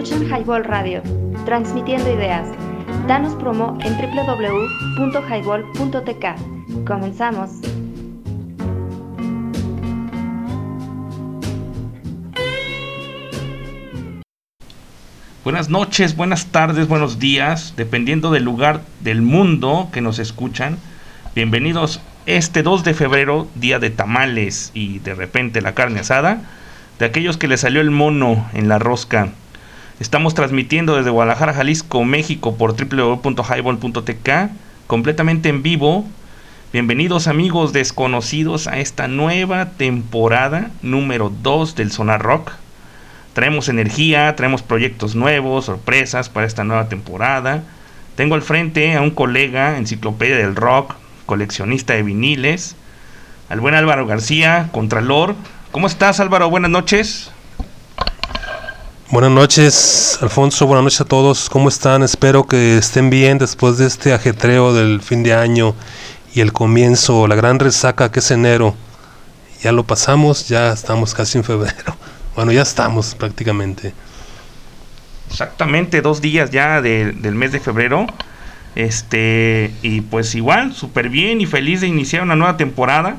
Escuchan Highball Radio, transmitiendo ideas. Danos promo en www.highball.tk. Comenzamos. Buenas noches, buenas tardes, buenos días, dependiendo del lugar del mundo que nos escuchan. Bienvenidos este 2 de febrero, día de tamales y de repente la carne asada, de aquellos que le salió el mono en la rosca. Estamos transmitiendo desde Guadalajara, Jalisco, México por www.highball.tk, completamente en vivo. Bienvenidos amigos desconocidos a esta nueva temporada número 2 del Sonar Rock. Traemos energía, traemos proyectos nuevos, sorpresas para esta nueva temporada. Tengo al frente a un colega, enciclopedia del rock, coleccionista de viniles, al buen Álvaro García, Contralor. ¿Cómo estás Álvaro? Buenas noches. Buenas noches, Alfonso. Buenas noches a todos. ¿Cómo están? Espero que estén bien después de este ajetreo del fin de año y el comienzo, la gran resaca que es enero. Ya lo pasamos, ya estamos casi en febrero. Bueno, ya estamos prácticamente. Exactamente, dos días ya del mes de febrero. Este, y pues igual, súper bien y feliz de iniciar una nueva temporada.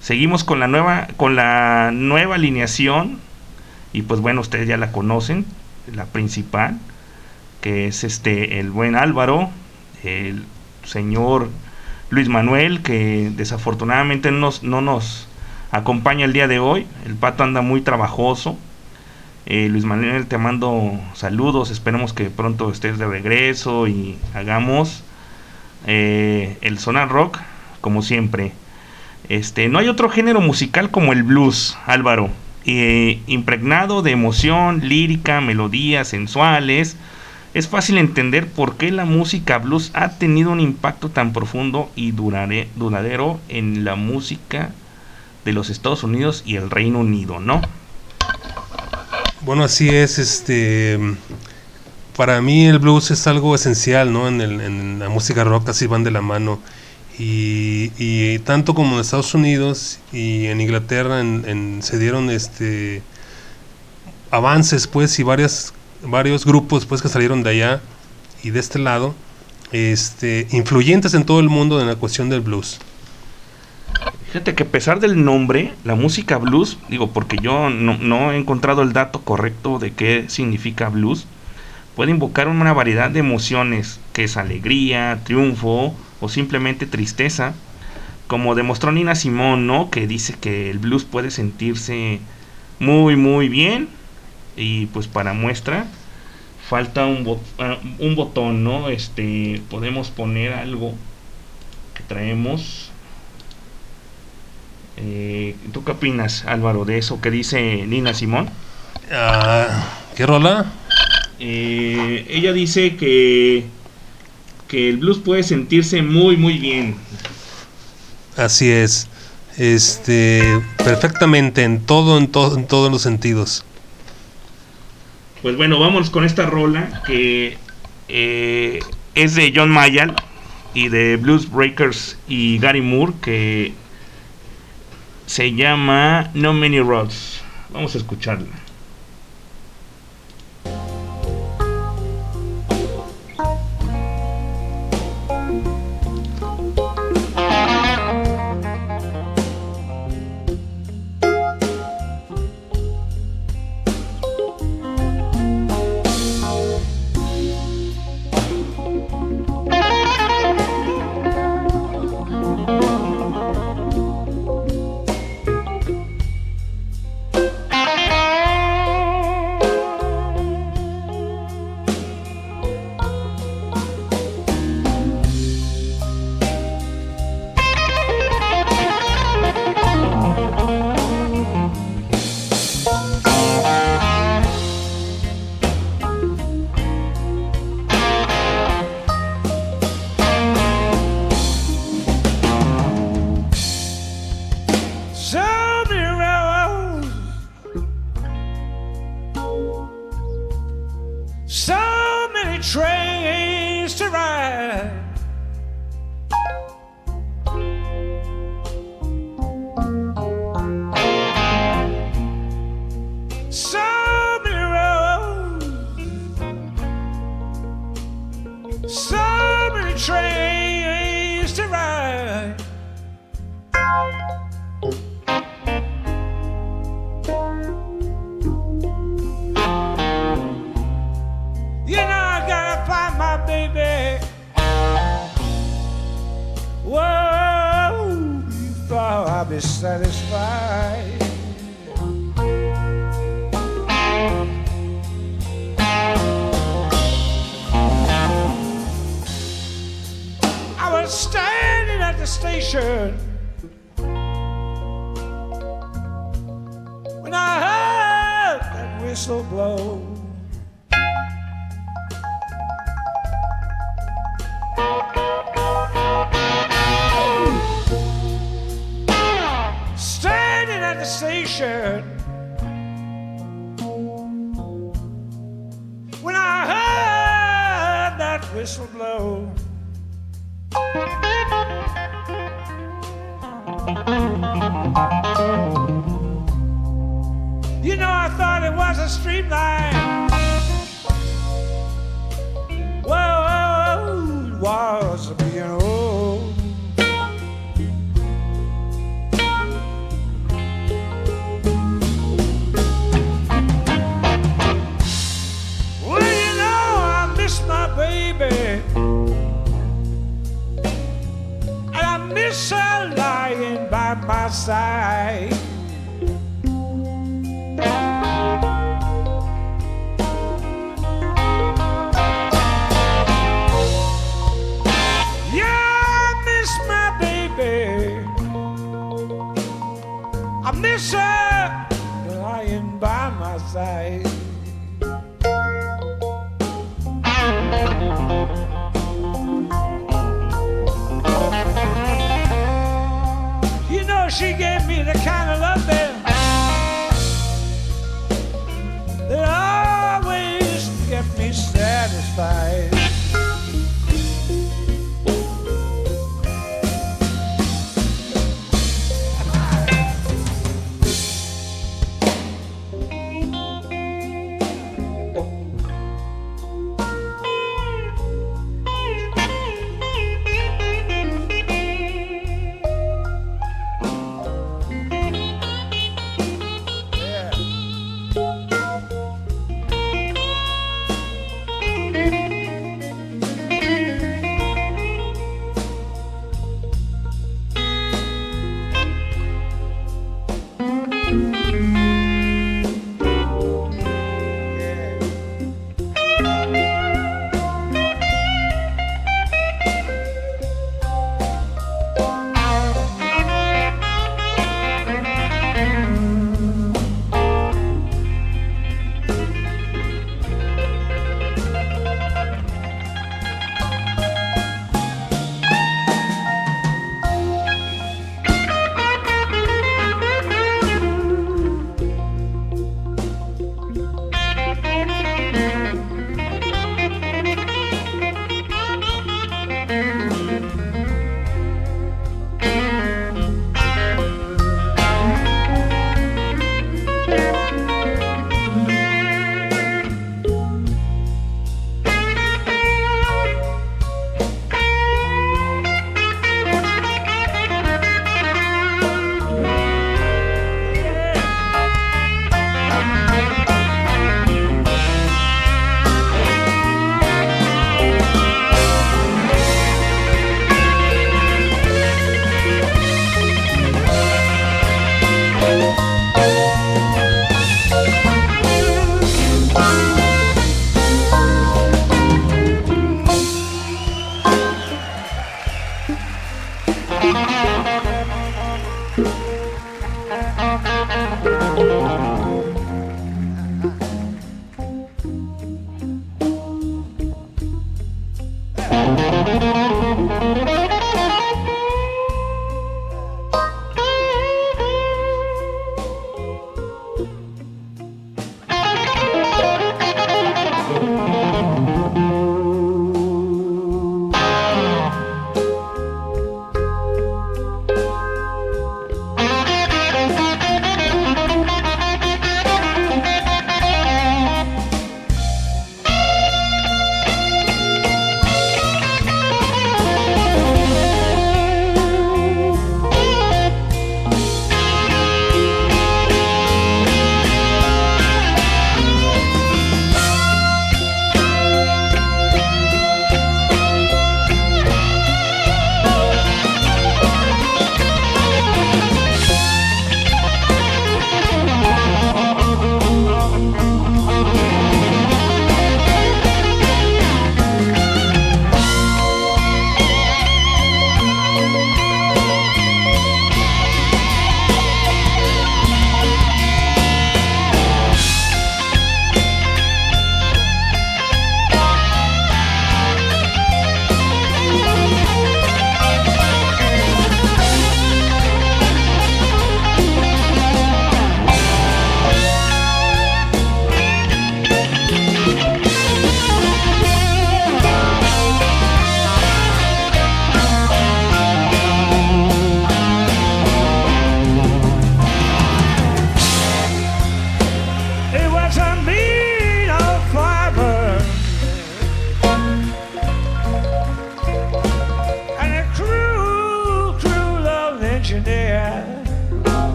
Seguimos con la nueva, con la nueva alineación. Y pues bueno, ustedes ya la conocen, la principal, que es este el buen Álvaro, el señor Luis Manuel, que desafortunadamente nos, no nos acompaña el día de hoy. El pato anda muy trabajoso. Eh, Luis Manuel, te mando saludos. Esperemos que pronto estés de regreso y hagamos eh, el sonar rock como siempre. Este, no hay otro género musical como el blues, Álvaro. Eh, impregnado de emoción, lírica, melodías sensuales. Es fácil entender por qué la música blues ha tenido un impacto tan profundo y duradero en la música de los Estados Unidos y el Reino Unido, ¿no? Bueno, así es, este para mí el blues es algo esencial, ¿no? En, el, en la música rock así van de la mano. Y, tanto como en Estados Unidos y en Inglaterra se dieron este avances pues y varias varios grupos pues que salieron de allá y de este lado este influyentes en todo el mundo en la cuestión del blues. Fíjate que a pesar del nombre, la música blues, digo, porque yo no, he encontrado el dato correcto de qué significa blues, puede invocar una variedad de emociones, que es alegría, triunfo o simplemente tristeza, como demostró Nina Simón, ¿no? Que dice que el blues puede sentirse muy, muy bien, y pues para muestra, falta un, ah, un botón, ¿no? Este, podemos poner algo que traemos eh, ¿Tú qué opinas, Álvaro, de eso que dice Nina Simón? Ah, ¿Qué rola? Eh, ella dice que, que el blues puede sentirse muy, muy bien. Así es. Este, perfectamente, en todo, en todo, en todos los sentidos. Pues bueno, vamos con esta rola que eh, es de John Mayall y de Blues Breakers y Gary Moore, que se llama No Many Roads. Vamos a escucharla. I miss her lying by my side.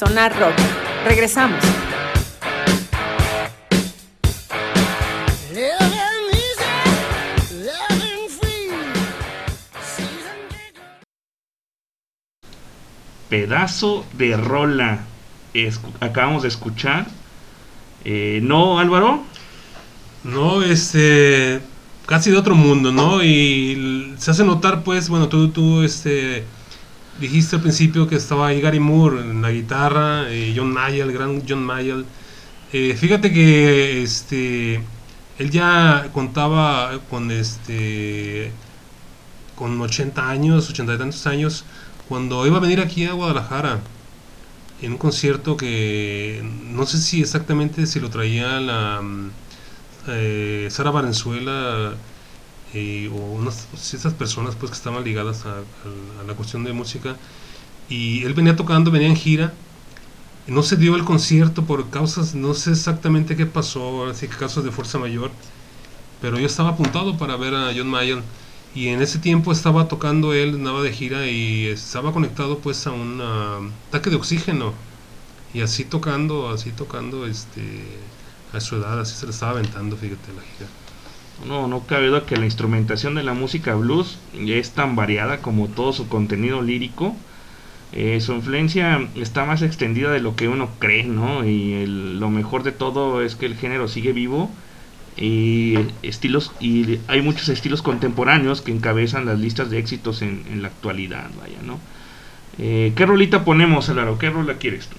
Sonar Rock. Regresamos. Pedazo de rola. Escu- acabamos de escuchar. Eh, ¿No, Álvaro? No, este, casi de otro mundo, ¿no? Y se hace notar, pues, bueno, tú, tú, este, dijiste al principio que estaba ahí Gary Moore en la guitarra, eh, John Mayall, el gran John Mayall. Eh, fíjate que, este, él ya contaba con, este, con 80 años, 80 y tantos años, cuando iba a venir aquí a Guadalajara en un concierto que no sé si exactamente si lo traía la mm, eh, Sara Valenzuela o unas esas personas pues que estaban ligadas a, a- a la cuestión de música y él venía tocando, venía en gira no se dio el concierto por causas, no sé exactamente qué pasó, así que causas de fuerza mayor, pero yo estaba apuntado para ver a John Mayer y en ese tiempo estaba tocando él, andaba de gira y estaba conectado pues a un ah, tanque de oxígeno y así tocando, así tocando este a su edad, así se le estaba aventando, fíjate la gira. No, no cabe duda que la instrumentación de la música blues es tan variada como todo su contenido lírico. Eh, su influencia está más extendida de lo que uno cree, ¿no? Y lo mejor de todo es que el género sigue vivo y estilos y hay muchos estilos contemporáneos que encabezan las listas de éxitos en, en la actualidad, vaya, ¿no? Eh, ¿Qué rolita ponemos, Álvaro? ¿Qué rola quieres tú?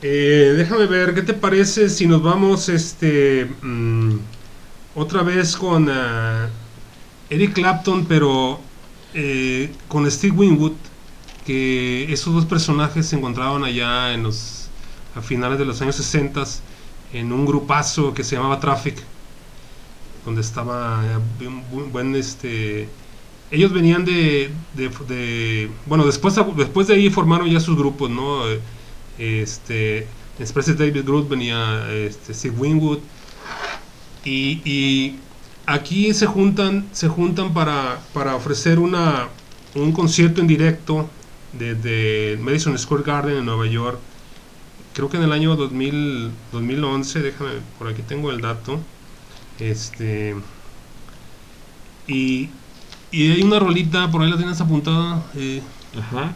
Eh, déjame ver, ¿qué te parece si nos vamos este mm, otra vez con ah, Eric Clapton, pero eh, con Steve Winwood, que esos dos personajes se encontraban allá en los a finales de los años 60 en un grupazo que se llamaba Traffic, donde estaba eh, bien bu- buen este ellos venían de, bueno después después de ahí formaron ya sus grupos, ¿no? Eh, este después de David Groot venía este, Steve Winwood y, y aquí se juntan se juntan para, para ofrecer una un concierto en directo desde Madison Square Garden en Nueva York creo que en el año 2000, 2011 déjame por aquí tengo el dato este y, y hay una rolita por ahí la tienes apuntada eh, Ajá.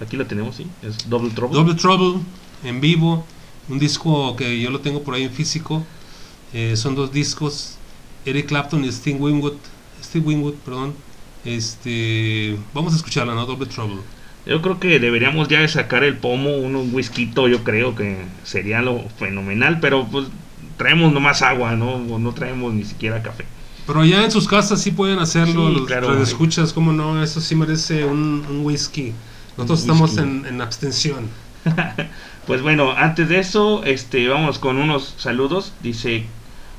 Aquí la tenemos, sí. Es Double Trouble. Double Trouble en vivo, un disco que yo lo tengo por ahí en físico. Eh, son dos discos, Eric Clapton y Steve Winwood. Steve Winwood, perdón. Este, vamos a escucharla, ¿no? Double Trouble. Yo creo que deberíamos ya de sacar el pomo, un whisky, yo creo que sería lo fenomenal, pero pues traemos nomás agua, ¿no? No traemos ni siquiera café. Pero allá en sus casas sí pueden hacerlo, Sí, los claro. escuchas, cómo no, eso sí merece un, un whisky. Nosotros Un estamos en, en abstención. Pues bueno, antes de eso, este, vamos con unos saludos. Dice,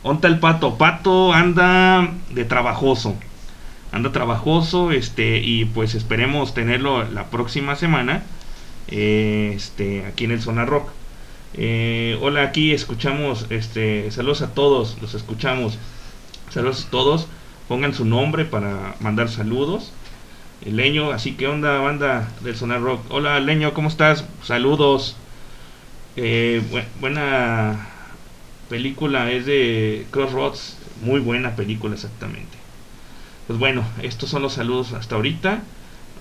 ¿onta el pato? Pato anda de trabajoso. Anda trabajoso, este, y pues esperemos tenerlo la próxima semana. eh, este, aquí en el Zona Rock. Eh, hola, aquí escuchamos, este, saludos a todos, los escuchamos. Saludos a todos. Pongan su nombre para mandar saludos. El Leño, así que onda, banda del Sonar Rock. Hola, Leño, ¿cómo estás? Saludos. Eh, bu- buena película, es de Crossroads. Muy buena película, exactamente. Pues bueno, estos son los saludos hasta ahorita.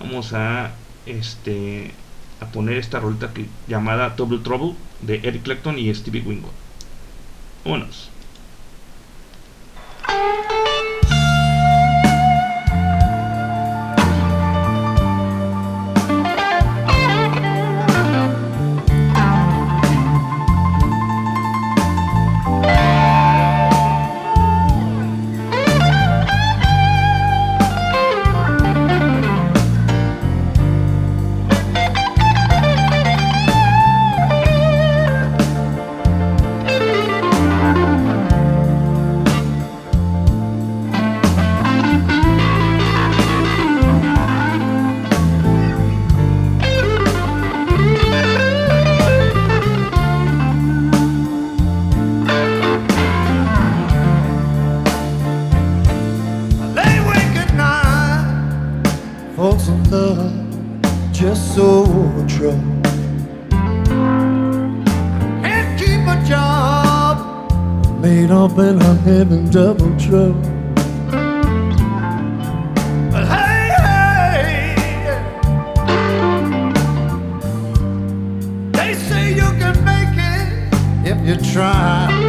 Vamos a este a poner esta rolita que, llamada Double Trouble de Eric Clapton y Stevie Winwood. Vámonos. and I'm having double trouble. But hey, hey, they say you can make it if you try.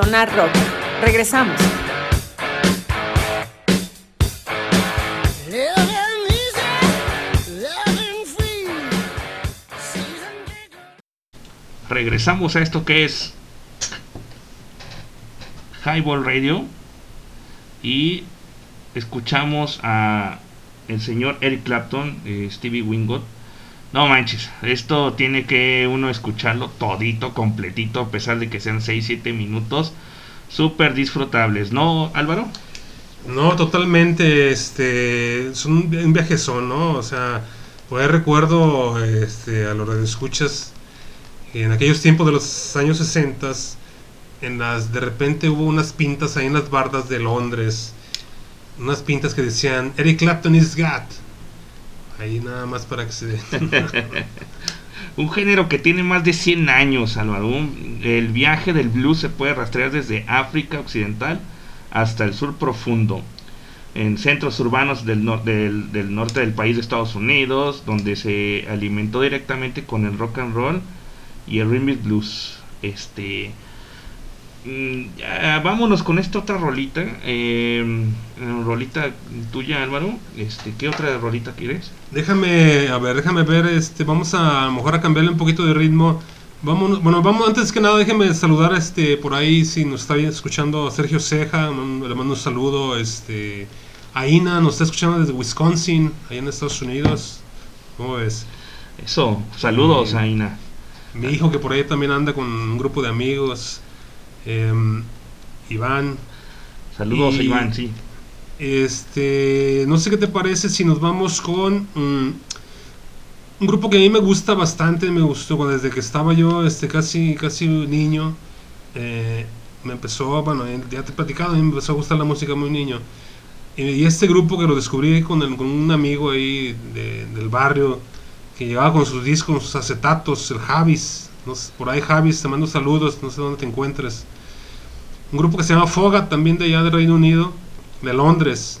Sonar Rock. Regresamos. Regresamos a esto que es Highball Radio y escuchamos a el señor Eric Clapton, eh, Stevie Wingot. No manches, esto tiene que uno escucharlo todito, completito, a pesar de que sean 6-7 minutos, súper disfrutables, ¿no, Álvaro? No, totalmente, este, son un, un viajezón, ¿no? O sea, por ahí recuerdo, este, a los escuchas en aquellos tiempos de los años 60, en las, de repente hubo unas pintas ahí en las bardas de Londres, unas pintas que decían, Eric Clapton is God. Ahí nada más para que se. Un género que tiene más de 100 años, Álvaro. El viaje del blues se puede rastrear desde África Occidental hasta el sur profundo. En centros urbanos del, del, norte del país de Estados Unidos, donde se alimentó directamente con el rock and roll y el rhythm blues. Este, vámonos con esta otra rolita. eh, rolita tuya, Álvaro. Este, ¿Qué otra rolita quieres? Déjame, a ver, déjame ver, este, vamos a, a lo mejor a cambiarle un poquito de ritmo. Vamos, bueno, vamos, antes que nada, déjeme saludar, este, por ahí, si nos está escuchando Sergio Ceja, un- le mando un saludo, este, Aina nos está escuchando desde Wisconsin, ahí en Estados Unidos. ¿Cómo ves? Eso, saludos, Bien. Aina. Mi hijo que por ahí también anda con un grupo de amigos, em, Iván. Saludos, Y- Iván, sí. Este, no sé qué te parece si nos vamos con mm, un grupo que a mí me gusta bastante, me gustó desde que estaba yo este, casi, casi niño. eh, me empezó, bueno, eh, ya te he platicado, a mí me empezó a gustar la música muy niño. Y, y este grupo que lo descubrí con, el- con un amigo ahí de- del barrio que llegaba con sus discos, sus acetatos, el Javis. Por ahí Javis, te mando saludos, no sé dónde te encuentres. Un grupo que se llama Foga, también de allá del Reino Unido, de Londres.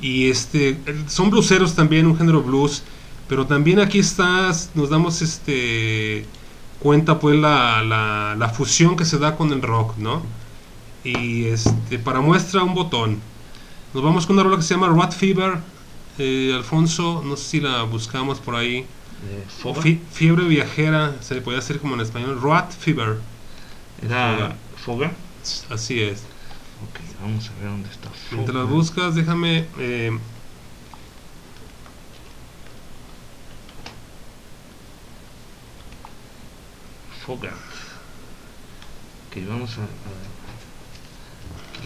Y este, son blueseros también, un género blues. Pero también aquí estás, nos damos este cuenta pues la, la, la fusión que se da con el rock, ¿no? Y este, para muestra un botón. Nos vamos con una rola que se llama Rat Fever. Eh, Alfonso, no sé si la buscamos por ahí. Eh, fiebre viajera, se le podría decir como en español. Rat Fever, Era Foga. así es. Ok, vamos a ver dónde está. Mientras Foga. las buscas, déjame. eh, Foga. Ok, vamos a. a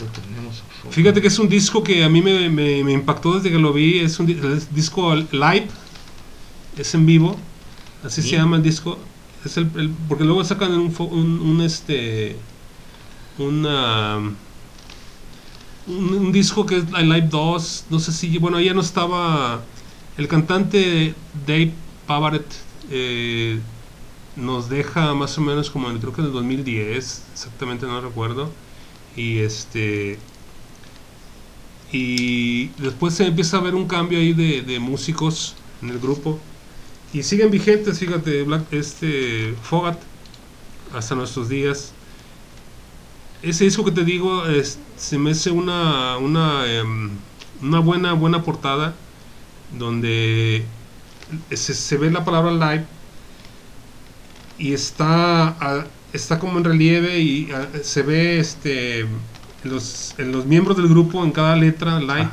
lo tenemos. a Foga. Fíjate que es un disco que a mí me, me- me impactó desde que lo vi. Es un disco live, es en vivo, así Sí. se llama el disco. Es el, el- porque luego sacan un, fo- un, un, este una un, un disco que es Live 2. No sé si bueno ya no estaba el cantante Dave Pavaret eh, nos deja más o menos como en, creo que en el 2010 exactamente no recuerdo y este y después se empieza a ver un cambio ahí de, de músicos en el grupo y siguen vigentes fíjate Black- este Fogat hasta nuestros días ese disco que te digo es- se me hace una una em, una buena buena portada donde se, se ve la palabra live y está a- está como en relieve y se ve este los, en los miembros del grupo en cada letra live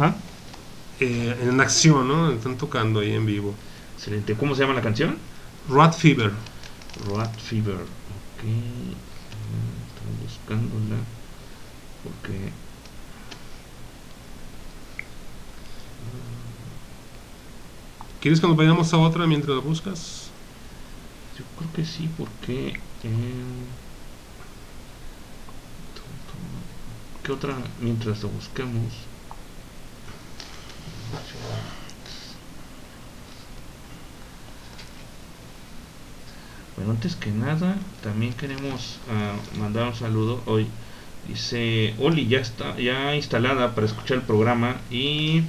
eh, en acción, ¿no? Están tocando ahí en vivo. Excelente. ¿Cómo se llama la canción? Rat Fever. Rat Fever. Ok. Estoy buscándola. Porque. ¿Quieres que nos vayamos a otra mientras la buscas? Yo creo que sí, porque. eh, ¿Qué otra? Mientras lo busquemos. Bueno, antes que nada, también queremos ah, mandar un saludo hoy. Dice, Oli, ya está ya instalada para escuchar el programa y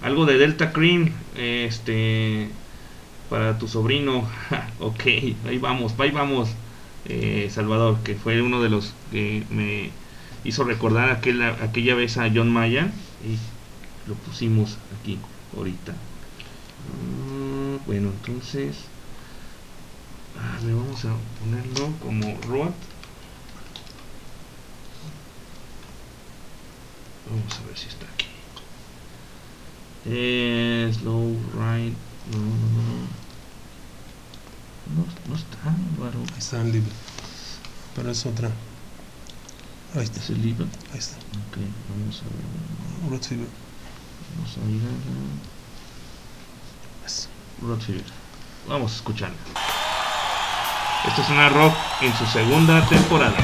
algo de Delta Cream, este, para tu sobrino. ok, ahí vamos, ahí vamos. eh, Salvador, que fue uno de los que me hizo recordar aquel, aquella vez a John Mayer y lo pusimos aquí ahorita. Ah, bueno, entonces le vamos a ponerlo como Road. Vamos a ver si está aquí. Eh, slow ride. No, no, no. No, no está, Álvaro. Ahí está el libro. Pero es otra. Ahí está. ¿Es el libro? Ahí está. Ok, vamos a ver. Road Fever. Vamos a ir a Road Fever. Vamos a escucharla. Esto es una rock en su segunda temporada.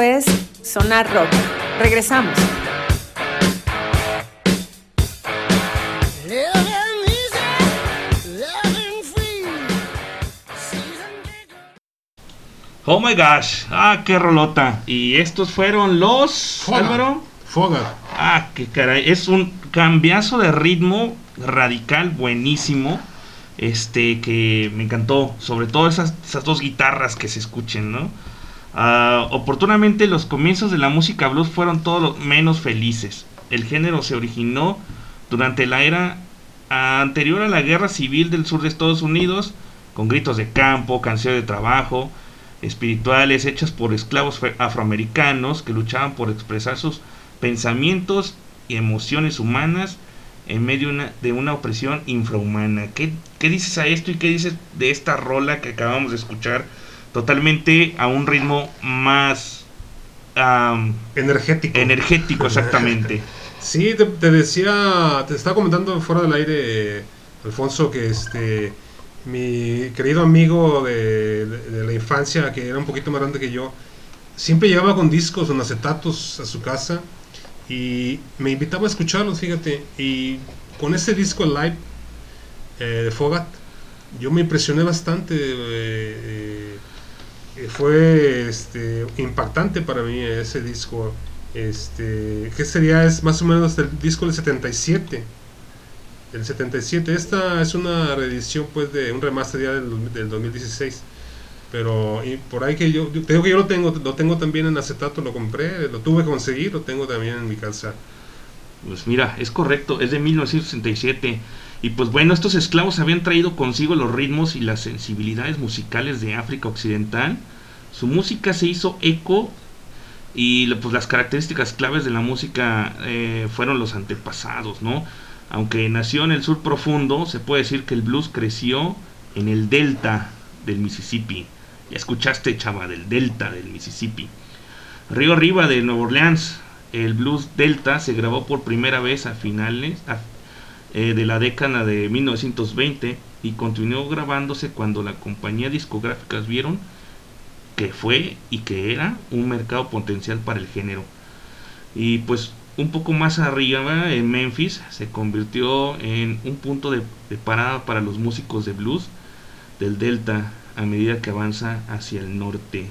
Esto es Sonar Rock. Regresamos. Oh my gosh, ah, qué rolota. Y estos fueron los. Foga. Álvaro. Foga. Ah, qué caray. Es un cambiazo de ritmo radical, buenísimo. Este que me encantó. Sobre todo esas, esas dos guitarras que se escuchen, ¿no? Ah, oportunamente los comienzos de la música blues fueron todo lo menos felices. El género se originó durante la era anterior a la guerra civil del sur de Estados Unidos, con gritos de campo, canciones de trabajo, espirituales hechas por esclavos afroamericanos que luchaban por expresar sus pensamientos y emociones humanas en medio de una, de una opresión infrahumana. ¿Qué, ¿Qué dices a esto y qué dices de esta rola que acabamos de escuchar? Totalmente a un ritmo más am, Energético. energético, exactamente. Sí, te, te decía, te estaba comentando fuera del aire, eh, Alfonso, que este mi querido amigo de, de- de la infancia, que era un poquito más grande que yo, siempre llegaba con discos en acetatos a su casa y me invitaba a escucharlos, fíjate. Y con ese disco live eh, de Fogat, yo me impresioné bastante. eh, eh, fue este, impactante para mí ese disco. Este, que sería es más o menos del disco del 77. El 77. Esta es una reedición pues de un remaster ya del, del 2016. Pero y por ahí que yo, yo tengo que yo lo tengo, lo tengo también en acetato, lo compré, lo tuve que conseguir, lo tengo también en mi casa. Pues mira, es correcto, es de 1967. Y pues bueno, estos esclavos habían traído consigo los ritmos y las sensibilidades musicales de África Occidental. Su música se hizo eco y la- pues las características claves de la música eh, fueron los antepasados, ¿no? Aunque nació en el sur profundo, se puede decir que el blues creció en el delta del Mississippi. Ya escuchaste, chava, del delta del Mississippi. Río arriba de Nueva Orleans, el blues delta se grabó por primera vez a finales eh, de la década de 1920 y continuó grabándose cuando las compañías discográficas vieron que fue y que era un mercado potencial para el género. Y pues un poco más arriba en Memphis se convirtió en un punto de, parada para los músicos de blues del delta a medida que avanza hacia el norte.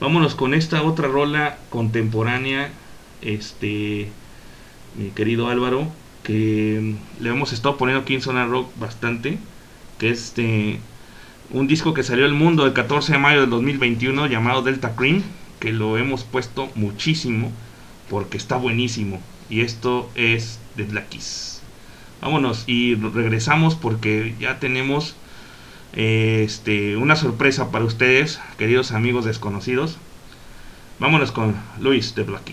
Vámonos con esta otra rola contemporánea, este, mi querido Álvaro, que mm, le hemos estado poniendo aquí en Zona Rock bastante, que es este, un disco que salió al mundo el 14 de mayo del 2021 llamado Delta Cream, que lo hemos puesto muchísimo porque está buenísimo. Y esto es de Black Keys. Vámonos y regresamos porque ya tenemos eh, este, una sorpresa para ustedes, queridos amigos desconocidos. Vámonos con Luis de Black.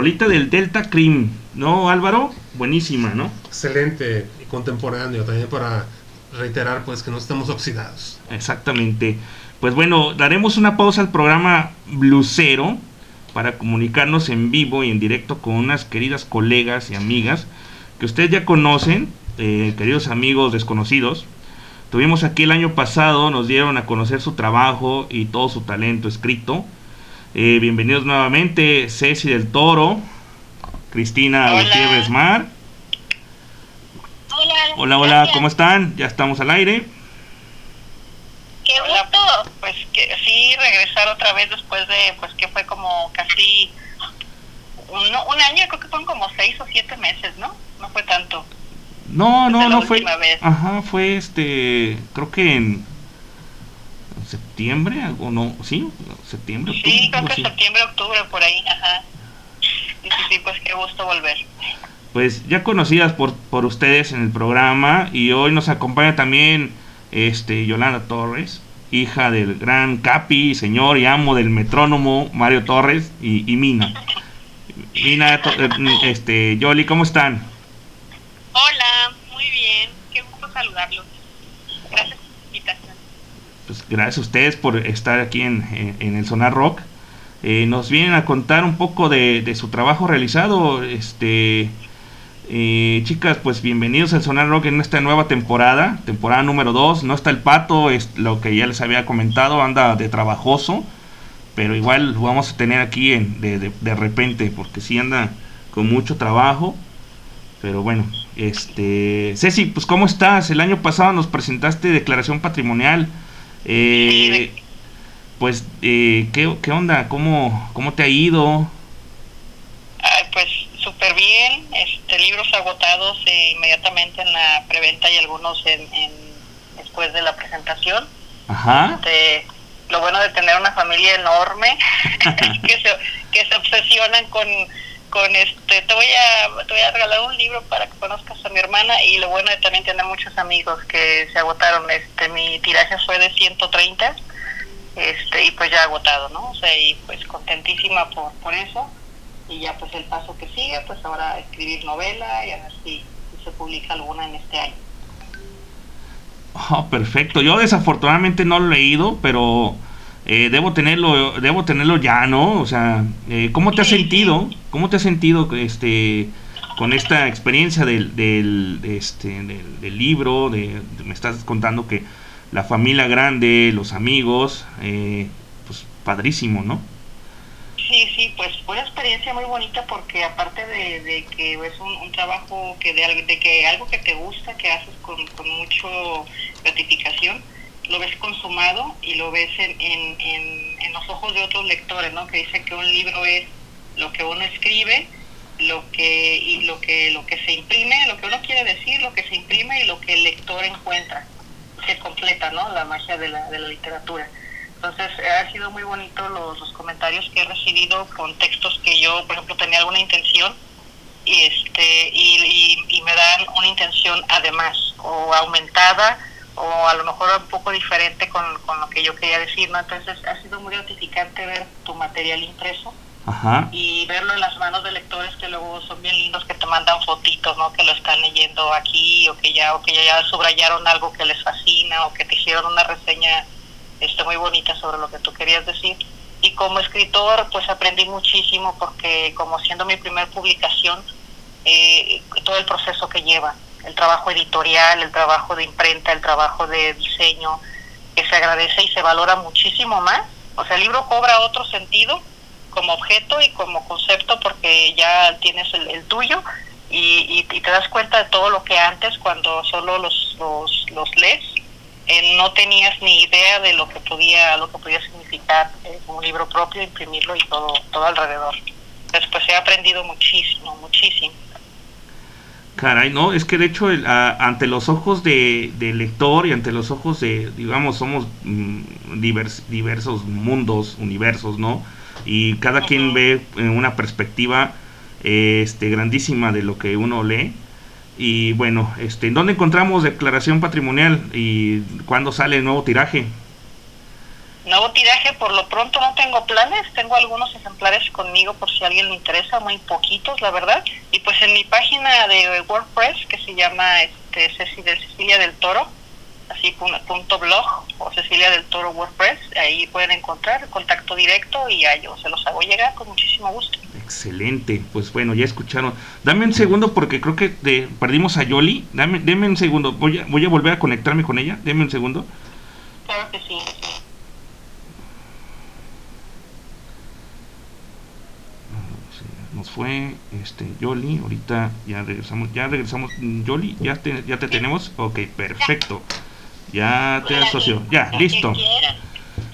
Rolita del Delta Cream, ¿no, Álvaro? Buenísima, ¿no? Excelente y contemporáneo también para reiterar pues que no estamos oxidados. Exactamente. Pues bueno, daremos una pausa al programa Blusero para comunicarnos en vivo y en directo con unas queridas colegas y amigas que ustedes ya conocen, eh, queridos amigos desconocidos. Tuvimos aquí el año pasado, nos dieron a conocer su trabajo y todo su talento escrito. Eh, bienvenidos nuevamente, Ceci del Toro, Cristina Hola. Gutiérrez Mar. Hola. Hola, hola. ¿cómo están? Ya estamos al aire. Qué gusto. Pues que sí, regresar otra vez después de, pues que fue como casi un, un año, creo que fueron como seis o siete meses, ¿no? No fue tanto. No, no, no fue. vez. Ajá, fue este. Creo que en septiembre, o no, sí, septiembre, octubre. Sí, creo que así. septiembre, octubre, por ahí, ajá. Sí, sí, sí, pues qué gusto volver. Pues ya conocidas por, por ustedes en el programa y hoy nos acompaña también este Yolanda Torres, hija del gran capi, señor y amo del metrónomo Mario Torres y, y Mina. Mina, eh, este, Yoli, ¿cómo están? Hola, muy bien. Qué gusto saludarlos. Gracias por la invitación. Pues gracias a ustedes por estar aquí en, en- el Sonar Rock. Eh, nos vienen a contar un poco de, de su trabajo realizado. Este, eh, chicas, pues bienvenidos al Sonar Rock en esta nueva temporada, temporada número 2. No está el pato, es lo que ya les había comentado, anda de trabajoso, pero igual lo vamos a tener aquí de- de repente, porque sí anda con mucho trabajo. Pero bueno, este. Ceci, pues ¿cómo estás? El año pasado nos presentaste declaración patrimonial. Eh, pues, eh, ¿qué, qué onda? ¿Cómo, ¿Cómo te ha ido? Ay, pues súper bien, este, libros agotados eh, inmediatamente en la preventa y algunos en, en- después de la presentación. Ajá. Este, lo bueno de tener una familia enorme que se, que se obsesionan con, con este, te voy a te voy a regalar un libro para que conozcas a mi hermana y lo bueno de también tener muchos amigos que se agotaron, este, mi tiraje fue de 130 este y pues ya agotado, ¿no? O sea, y pues contentísima por, por eso y ya pues el paso que sigue, pues ahora escribir novela y a ver si, si se publica alguna en este año. Oh, perfecto. Yo desafortunadamente no lo he leído, pero eh, debo tenerlo, debo tenerlo ya, ¿no? O sea, eh, ¿cómo te has sentido? ¿Cómo te has sentido, este, con esta experiencia del, del, este, del, del libro? De, de- me estás contando que la familia grande, los amigos, eh, pues padrísimo, ¿no? Sí, sí, pues fue una experiencia muy bonita porque aparte de, de que es un, un trabajo que de que algo que te gusta, que haces con, con mucho gratificación, lo ves consumado y lo ves en, en, en, en los ojos de otros lectores, ¿no? Que dicen que un libro es lo que uno escribe, lo que y lo que lo que se imprime, lo que uno quiere decir, lo que se imprime y lo que el lector encuentra. Se completa, ¿no? La magia de la, de la literatura. Entonces, eh, ha sido muy bonito los, los comentarios que he recibido con textos que yo, por ejemplo, tenía alguna intención y este y, y- y me dan una intención además o aumentada o a lo mejor un poco diferente con, con lo que yo quería decir, ¿no? Entonces, ha sido muy gratificante ver tu material impreso Ajá. y verlo en las manos de lectores que luego son bien lindos que te mandan fotitos no que lo están leyendo aquí o que ya o que ya subrayaron algo que les fascina o que te hicieron una reseña este muy bonita sobre lo que tú querías decir y como escritor pues aprendí muchísimo porque como siendo mi primer publicación eh, todo el proceso que lleva el trabajo editorial el trabajo de imprenta el trabajo de diseño que se agradece y se valora muchísimo más o sea el libro cobra otro sentido como objeto y como concepto porque ya tienes el, el tuyo y, y- te das cuenta de todo lo que antes cuando solo los, los, los lees eh, no tenías ni idea de lo que podía lo que podía significar eh, un libro propio, imprimirlo y todo, todo alrededor. Después he aprendido muchísimo, muchísimo. Caray, no, es que de hecho el- a- ante los ojos de, lector y ante los ojos de, digamos, somos mm, divers- diversos mundos, universos, ¿no? Y cada quien ve en una perspectiva eh, este, grandísima de lo que uno lee. Y bueno, este, ¿en dónde encontramos declaración patrimonial y cuándo sale el nuevo tiraje? Nuevo tiraje, por lo pronto no tengo planes, tengo algunos ejemplares conmigo por si a alguien le interesa, muy poquitos la verdad. Y pues en mi página de WordPress que se llama este, Ceci de Cecilia del Toro, así pun- punto blog o Cecilia del Toro WordPress, ahí pueden encontrar contacto directo y ya yo se los hago llegar con muchísimo gusto. Excelente, pues bueno, ya escucharon. Dame un segundo porque creo que de- perdimos a Yoli. Dame, deme un segundo, voy a, voy a volver a conectarme con ella. Deme un segundo. Claro que sí. Sí, nos fue este Yoli, ahorita ya regresamos, ya regresamos, Yoli, ya te, ya te tenemos, ok, perfecto, ya te asoció, ya, listo,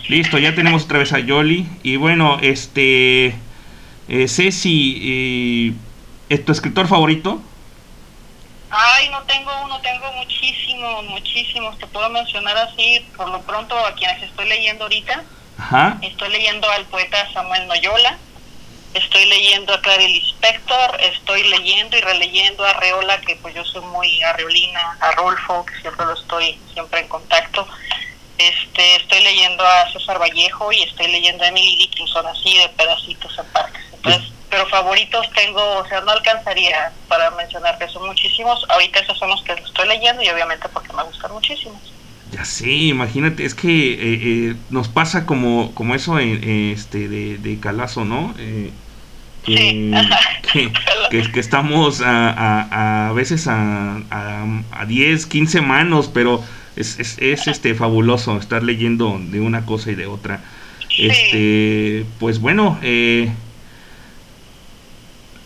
listo, ya tenemos otra vez a Yoli, y bueno, este, eh, Ceci, eh, ¿es tu escritor favorito? Ay, no tengo uno, tengo muchísimos, muchísimos. Te puedo mencionar así, por lo pronto, a quienes estoy leyendo ahorita. Ajá, Estoy leyendo al poeta Samuel Noyola, estoy leyendo a Clarice Lispector, estoy leyendo y releyendo a Arreola, que pues yo soy muy arreolina, a Rolfo, que siempre lo estoy siempre en contacto. Este, estoy leyendo a César Vallejo y estoy leyendo a Emily Dickinson, así de pedacitos en partes. Entonces, pero favoritos tengo, o sea, no alcanzaría para mencionar que son muchísimos. Ahorita esos son los que estoy leyendo y obviamente porque me gustan muchísimos. ya sé, imagínate, es que eh, eh, nos pasa como, como eso en, eh, este, de, de Calazo, ¿no? Que, Sí. que, que- que estamos a, a, a veces a, a, a 10, 15 manos, pero es, es, es, este fabuloso estar leyendo de una cosa y de otra. Sí. Este, pues bueno, eh,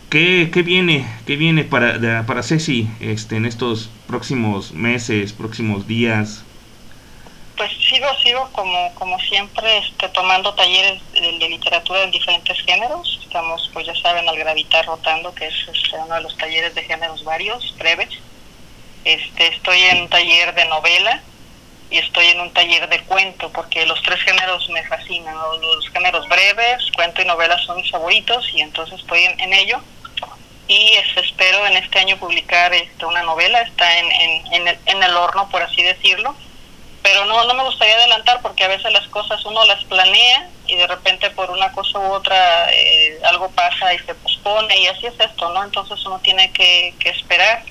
¿qué, qué viene? ¿Qué viene para, para Ceci este, en estos próximos meses, próximos días? Pues sigo, sigo como, como siempre este, tomando talleres de, literatura en diferentes géneros. Estamos, pues ya saben, al gravitar rotando, que es este, uno de los talleres de géneros varios, breves. Este, estoy en un taller de novela y estoy en un taller de cuento, porque los tres géneros me fascinan. Los géneros breves, cuento y novela son mis favoritos y entonces estoy en, en ello. Y este, espero en este año publicar este, una novela, está en, en, en el, en el horno, por así decirlo pero no no me gustaría adelantar porque a veces las cosas uno las planea y de repente por una cosa u otra eh, algo pasa y se pospone y así es esto, ¿no? Entonces uno tiene que, que esperar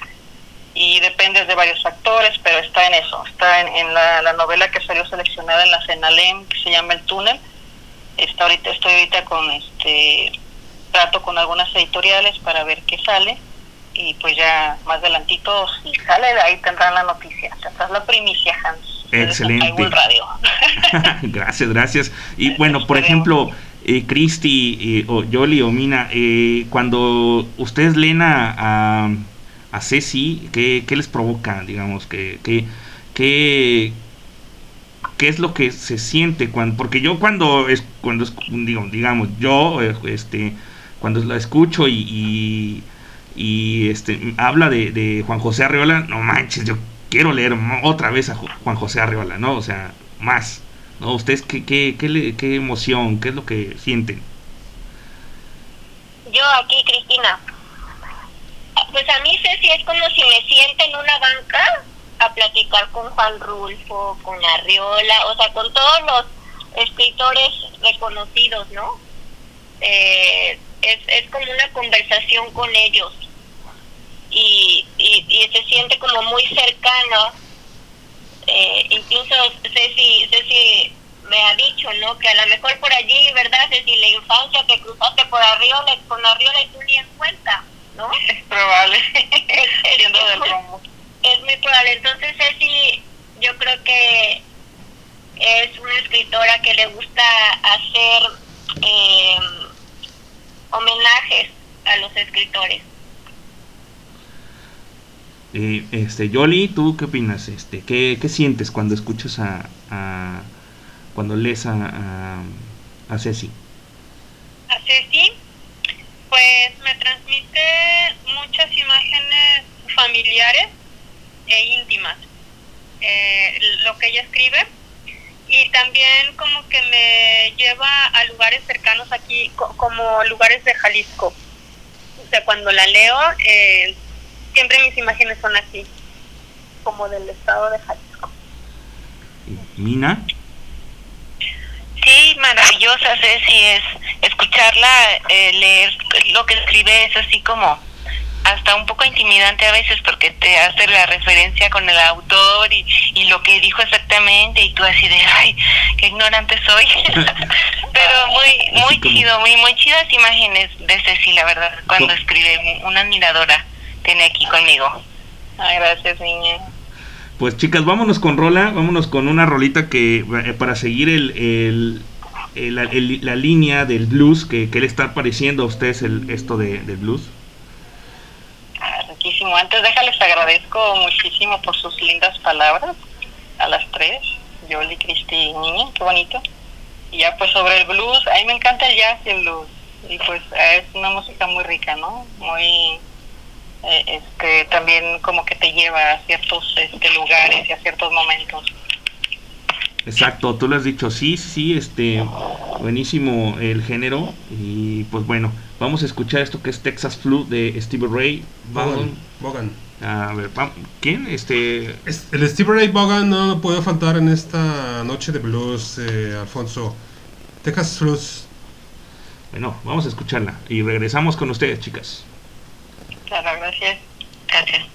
y depende de varios factores, pero está en eso, está en, en la, la novela que salió seleccionada en la Cenalem que se llama El Túnel. Está ahorita, estoy ahorita con este trato con algunas editoriales para ver qué sale y pues ya más adelantito si sale ahí tendrán la noticia, tendrás la primicia Hans. Excelente. Radio. gracias, gracias. Y bueno, por ejemplo, eh, Cristi eh, o Yoli o Mina, eh, cuando ustedes leen a, a, a Ceci, ¿qué, qué les provoca? Digamos, que, que, que- ¿qué es lo que se siente? cuando Porque yo cuando, es, cuando es, digo, digamos, yo, eh, este, cuando la escucho y, y, y, este, habla de, de Juan José Arreola, no manches, yo quiero leer otra vez a Ju- Juan José Arreola, ¿no? O sea, más. ¿No? ¿Ustedes qué, qué, qué emoción, qué es lo que sienten? Yo aquí, Cristina. Pues a mí, Ceci, es como si me siento en una banca a platicar con Juan Rulfo, con Arriola, o sea, con todos los escritores reconocidos, ¿no? Eh, es, es como una conversación con ellos y, y, y se siente como muy cercano. Eh, incluso Ceci, Ceci me ha dicho, ¿no? Que a lo mejor por allí, ¿verdad, Ceci? La infancia que cruzaste por Arriola, con Arriola y tú ni en cuenta, ¿no? Es probable, siendo es- del es muy probable. Entonces, Ceci, yo creo que es una escritora que le gusta hacer eh, homenajes a los escritores. Eh, este, Yoli, ¿tú qué opinas? Este, ¿qué, qué sientes cuando escuchas a, a, cuando lees a, a, a Ceci? A Ceci, pues me transmite muchas imágenes familiares e íntimas. eh, lo que ella escribe y también como que me lleva a lugares cercanos aquí, co- como lugares de Jalisco. O sea, cuando la leo, eh, siempre mis imágenes son así, como del estado de Jalisco. Mina. Sí, maravillosa, Ceci, es escucharla, eh, leer lo que escribe es así como hasta un poco intimidante a veces porque te hace la referencia con el autor y, y lo que dijo exactamente y tú así de, ay, qué ignorante soy. Pero muy, muy chido, muy, muy chidas imágenes de Ceci, la verdad, cuando escribe, una admiradora tiene aquí conmigo. Ay, gracias, niña. Pues chicas, vámonos con rola, vámonos con una rolita que eh, para seguir el, el- el- la- el- la línea del blues que, que le está pareciendo a ustedes el, esto de, del blues. Ah, riquísimo. Antes déjales agradezco muchísimo por sus lindas palabras a las tres, Yoli, Cristi y Niña, qué bonito. Y ya pues sobre el blues, a mí me encanta el jazz y el blues. Y pues es una música muy rica, ¿no? Muy, eh, este, también como que te lleva a ciertos este, lugares y a ciertos momentos. Exacto, tú lo has dicho, sí, sí, este, buenísimo el género y pues bueno, vamos a escuchar esto que es Texas Flu de Stevie Ray Vaughan. Vaughan. A ver, ¿quién? Este, Es- El Stevie Ray Vaughan no puede faltar en esta noche de blues, eh, Alfonso. Texas Blues. bueno, vamos a escucharla y regresamos con ustedes, chicas. Claro, gracias. Gracias.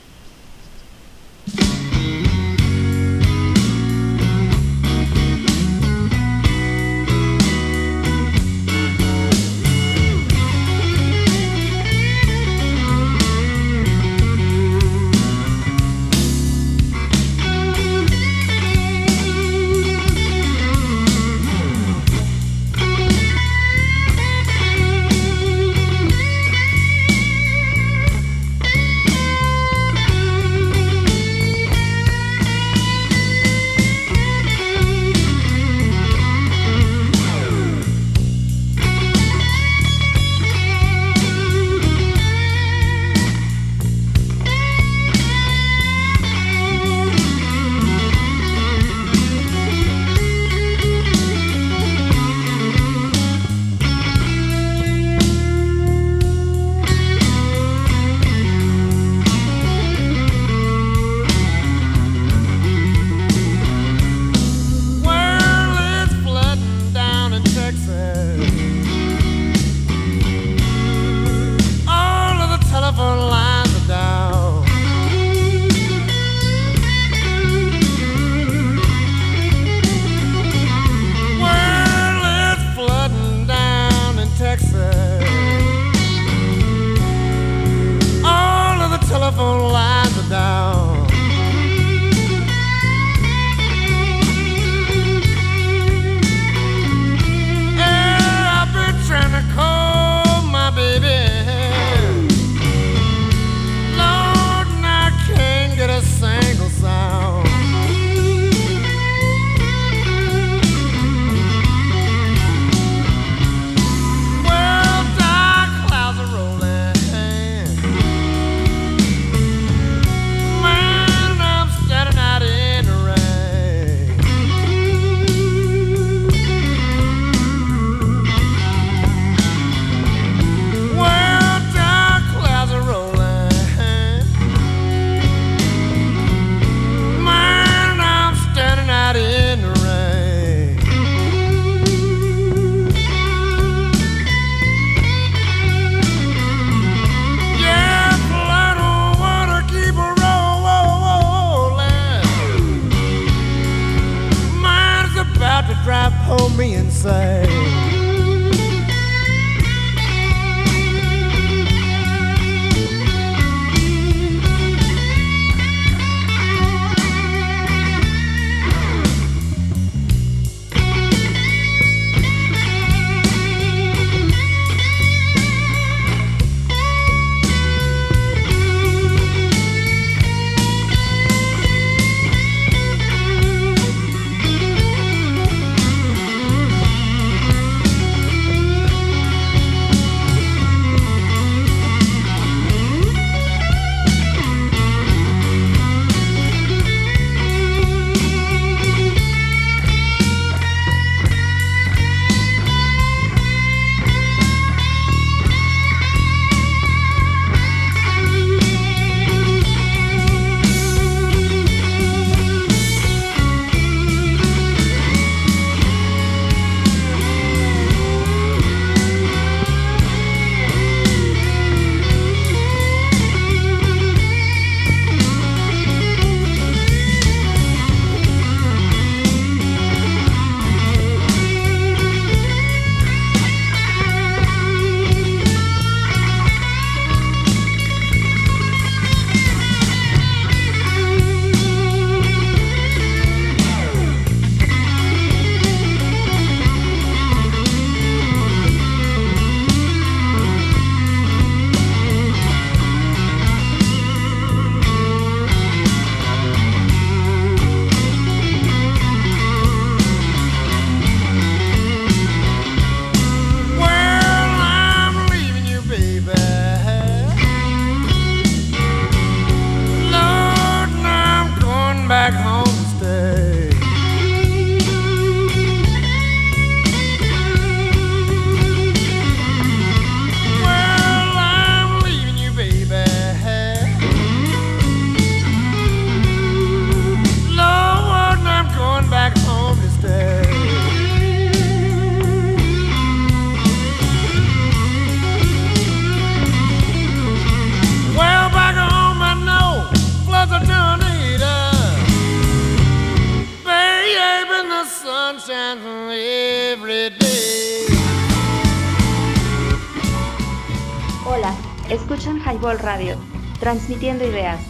Ideas.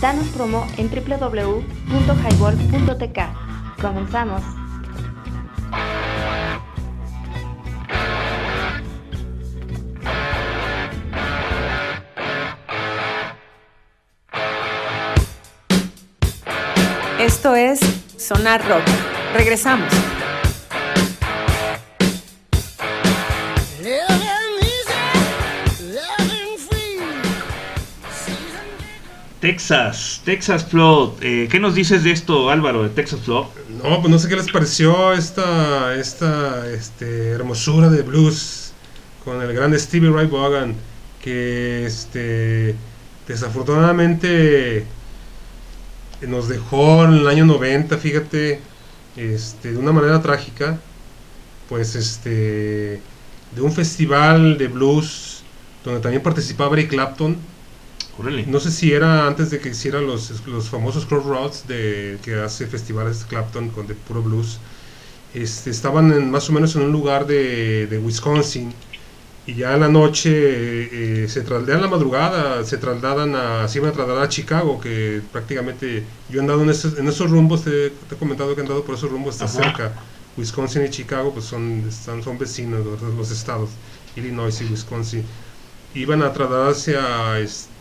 Danos promo en www.highball.tk. Comenzamos. Esto es Sonar Rock. Regresamos. Texas, Texas Flood. Eh, ¿Qué nos dices de esto, Álvaro, de Texas Flood? No, pues no sé qué les pareció esta, esta este, hermosura de blues con el gran Stevie Ray Vaughan, que este, desafortunadamente nos dejó en el año 90, fíjate, este, de una manera trágica, pues este, de un festival de blues donde también participaba Eric Clapton. Órale. No sé si era antes de que hiciera los, los famosos Crossroads de que hace festivales Clapton con de puro blues. Este, estaban en, más o menos en un lugar de, de Wisconsin y ya en la noche eh, se trasladan la madrugada, se trasladan a, se iban a trasladar a Chicago, que prácticamente yo he andado en esos, en esos rumbos, te, te he comentado que he andado por esos rumbos, está Ajá. cerca. Wisconsin y Chicago pues son, están, son vecinos los, los estados, Illinois y Wisconsin. Iban a trasladarse a, este,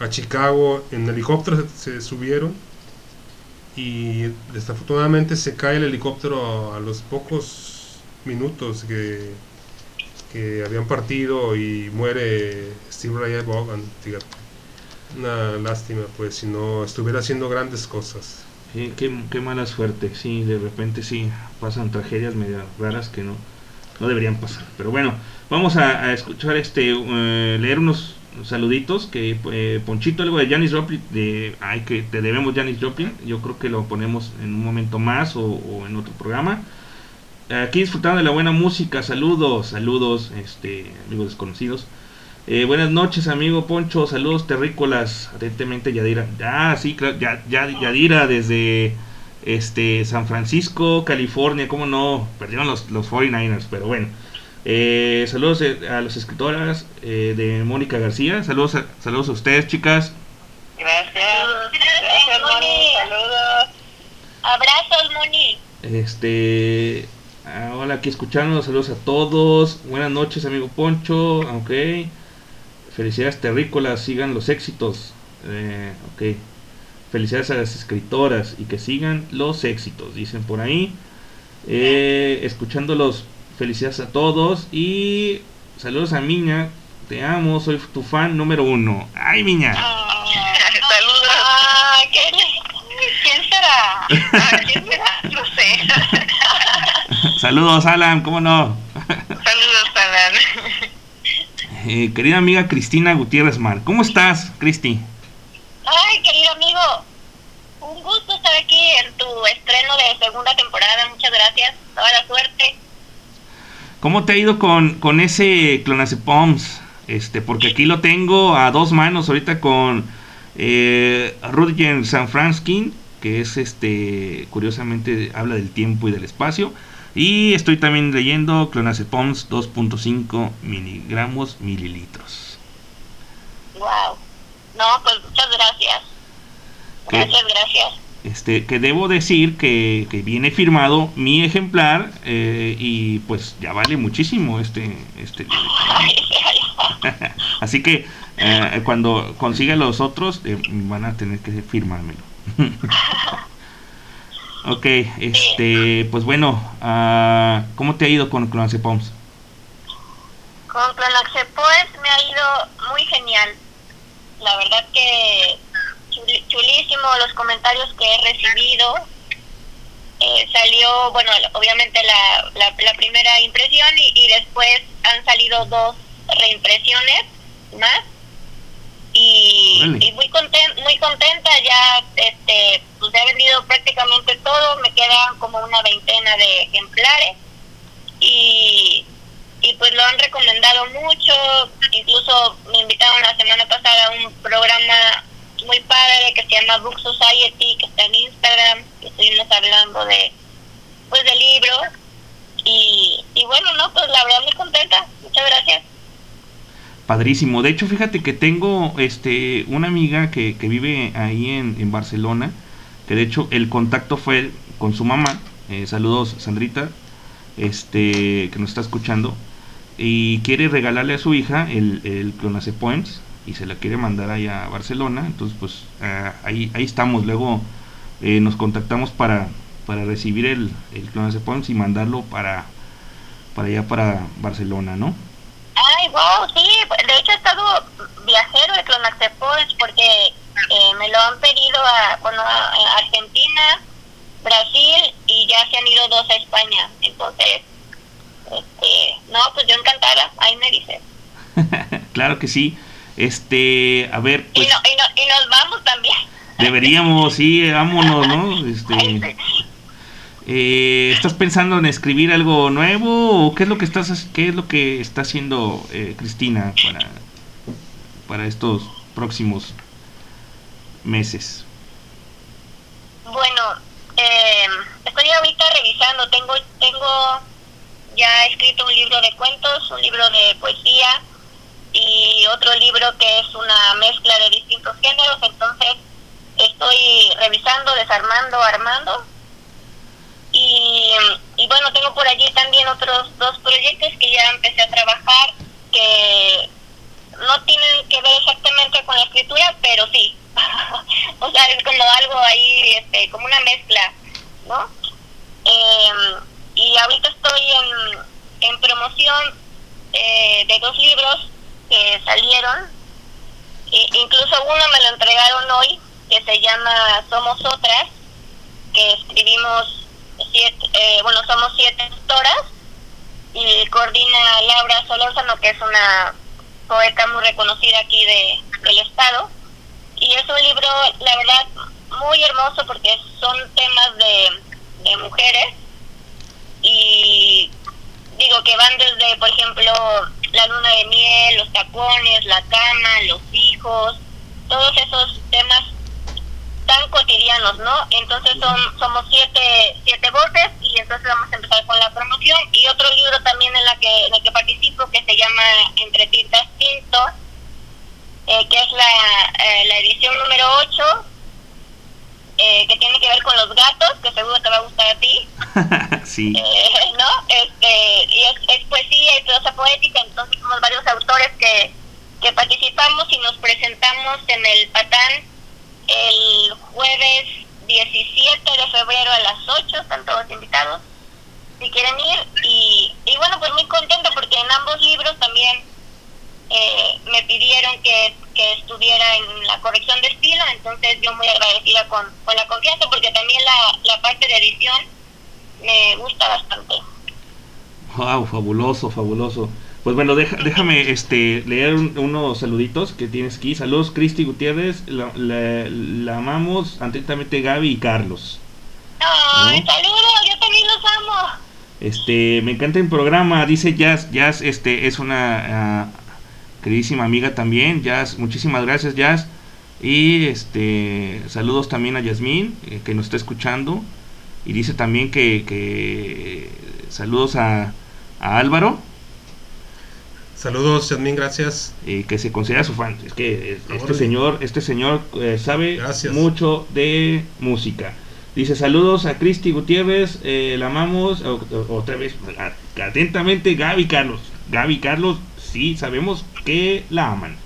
a Chicago en helicóptero, se, subieron y desafortunadamente se cae el helicóptero a los pocos minutos que, que habían partido y muere Steve Ray Vaughan, fíjate. Una lástima, pues, si no estuviera haciendo grandes cosas. Qué, qué mala suerte. Sí, de repente sí pasan tragedias medio raras que no, no deberían pasar. Pero bueno, vamos a, a escuchar este, eh, leer unos saluditos que eh, Ponchito algo de Janis Joplin de ay que te debemos Janis Joplin yo creo que lo ponemos en un momento más o, en otro programa. Aquí disfrutando de la buena música saludos saludos este amigos desconocidos. Eh, buenas noches amigo Poncho saludos terrícolas atentamente Yadira ah sí ya, ya- Yadira desde este San Francisco California cómo no perdieron los, los 49ers pero bueno eh, saludos eh, a las escritoras eh, de Mónica García. Saludos a, saludos a ustedes, chicas. Gracias. Gracias, Moni. Saludos. Abrazos, Moni. Este, ah, hola, aquí escuchándonos. Saludos a todos. Buenas noches, amigo Poncho. Ok. Felicidades terrícolas. Sigan los éxitos. Eh, ok. Felicidades a las escritoras y que sigan los éxitos, dicen por ahí. Eh, escuchándolos, felicidades a todos y saludos a Miña. Te amo, soy tu fan número uno. ¡Ay, Miña! Saludos. Ah, ¿qué? ¿Quién será? Ah, ¿Quién será? No sé. Saludos, Alan, ¿cómo no? Saludos, Alan. Eh, querida amiga Cristina Gutiérrez Mar, ¿cómo estás, Cristi? Ay, querido amigo, un gusto estar aquí en tu estreno de segunda temporada. Muchas gracias. Toda la suerte. ¿Cómo te ha ido con, con ese clonazepams? Este, porque aquí lo tengo a dos manos ahorita con eh, Rutger Sanfranskin, que es este, curiosamente habla del tiempo y del espacio. Y estoy también leyendo clonazepams 2.5 miligramos mililitros. Wow. No, pues muchas gracias. ¿Qué? Gracias, gracias. Este, que debo decir que, que viene firmado mi ejemplar eh, y pues ya vale muchísimo este, este libro. Así que eh, cuando consiga los otros eh, van a tener que firmármelo. ok, este, pues bueno, ah, ¿cómo te ha ido con Clonazepams? Con Clonaxepoes me ha ido muy genial. La verdad que chulísimo los comentarios que he recibido. Eh, salió, bueno, obviamente la, la, la primera impresión y, y después han salido dos reimpresiones más. Y, muy conten, muy contenta ya, este, pues he vendido prácticamente todo, me quedan como una veintena de ejemplares y y pues lo han recomendado mucho, incluso me invitaron la semana pasada a un programa muy padre que se llama Book Society, que está en Instagram, que estuvimos hablando de pues del libro y, y bueno, no, pues la verdad muy contenta, muchas gracias. Padrísimo. De hecho, fíjate que tengo este una amiga que, que vive ahí en, en Barcelona, que de hecho el contacto fue con su mamá. Eh, saludos, Sandrita, este que nos está escuchando. Y quiere regalarle a su hija el, el Clonace Poems y se la quiere mandar allá a Barcelona. Entonces, pues ah, ahí, ahí estamos. Luego eh, nos contactamos para, para recibir el, el Clonace Poems y mandarlo para, para allá, para Barcelona, ¿no? Ay, wow, sí. De hecho, he estado viajero de Clonaxepols porque eh, me lo han pedido a, bueno, a Argentina, Brasil y ya se han ido dos a España. Entonces, este, no, pues yo encantada. Ahí me dice. claro que sí. Este, a ver, Y, pues no, y, no, y nos vamos también. deberíamos, sí, vámonos, ¿no? Este, eh, ¿Estás pensando en escribir algo nuevo o qué es lo que estás, qué es lo que está haciendo eh, Cristina para, para estos próximos meses? Bueno, eh, estoy ahorita revisando. Tengo, tengo ya escrito un libro de cuentos, un libro de poesía y otro libro que es una mezcla de distintos géneros. Entonces, estoy revisando, desarmando, armando. Y, y bueno, tengo por allí también otros dos proyectos que ya empecé a trabajar que no tienen que ver exactamente con la escritura, pero sí. o sea, es como algo ahí, este, como una mezcla, ¿no? Eh, y ahorita estoy en, en promoción eh, de dos libros que salieron. E- incluso uno me lo entregaron hoy, que se llama Somos Otras, que escribimos siete, eh, bueno, somos siete autoras y coordina Laura Solórzano, que es una poeta muy reconocida aquí de, del estado. Y es un libro, la verdad, muy hermoso porque son temas de, de mujeres y digo que van desde, por ejemplo, la luna de miel, los tacones, la cama, los hijos, todos esos temas tan cotidianos, ¿no? Entonces son somos siete siete voces y entonces vamos a empezar con la promoción y otro libro también en la que en el que participo que se llama Entre tintas tinto, eh, que es la, eh, la edición número 8 eh, que tiene que ver con los gatos, que seguro te va a gustar a ti. sí. Eh, ¿no? Este, y es, es poesía y prosa poética, entonces somos varios autores que, que participamos y nos presentamos en el Patán el jueves 17 de febrero a las 8, están todos invitados si quieren ir. Y, y bueno, pues muy contenta porque en ambos libros también eh, me pidieron que, que estuviera en la corrección de estilo, entonces yo muy agradecida con, con la confianza porque también la, la parte de edición me gusta bastante. Wow, fabuloso, fabuloso. Pues bueno, deja- déjame este leer un- unos saluditos que tienes aquí. Saludos, Cristi Gutiérrez. La, la- la amamos atentamente Gaby y Carlos. ¡Ay, ¿No? saludos! Yo también los amo. Este, me encanta el programa, dice Jazz. Jazz, este, es una ah, queridísima amiga también. Jazz, muchísimas gracias, Jazz. Y este, saludos también a Yasmín, eh, que nos está escuchando. Y dice también que, que saludos a, a Álvaro, Saludos, Yasmín, gracias. eh, que se considera su fan. Es que eh, este señor, este señor eh, sabe Gracias. mucho de música. Dice saludos a Cristi Gutiérrez, eh, la amamos o- o- otra vez atentamente Gaby Carlos. Gaby Carlos, sí sabemos que la aman.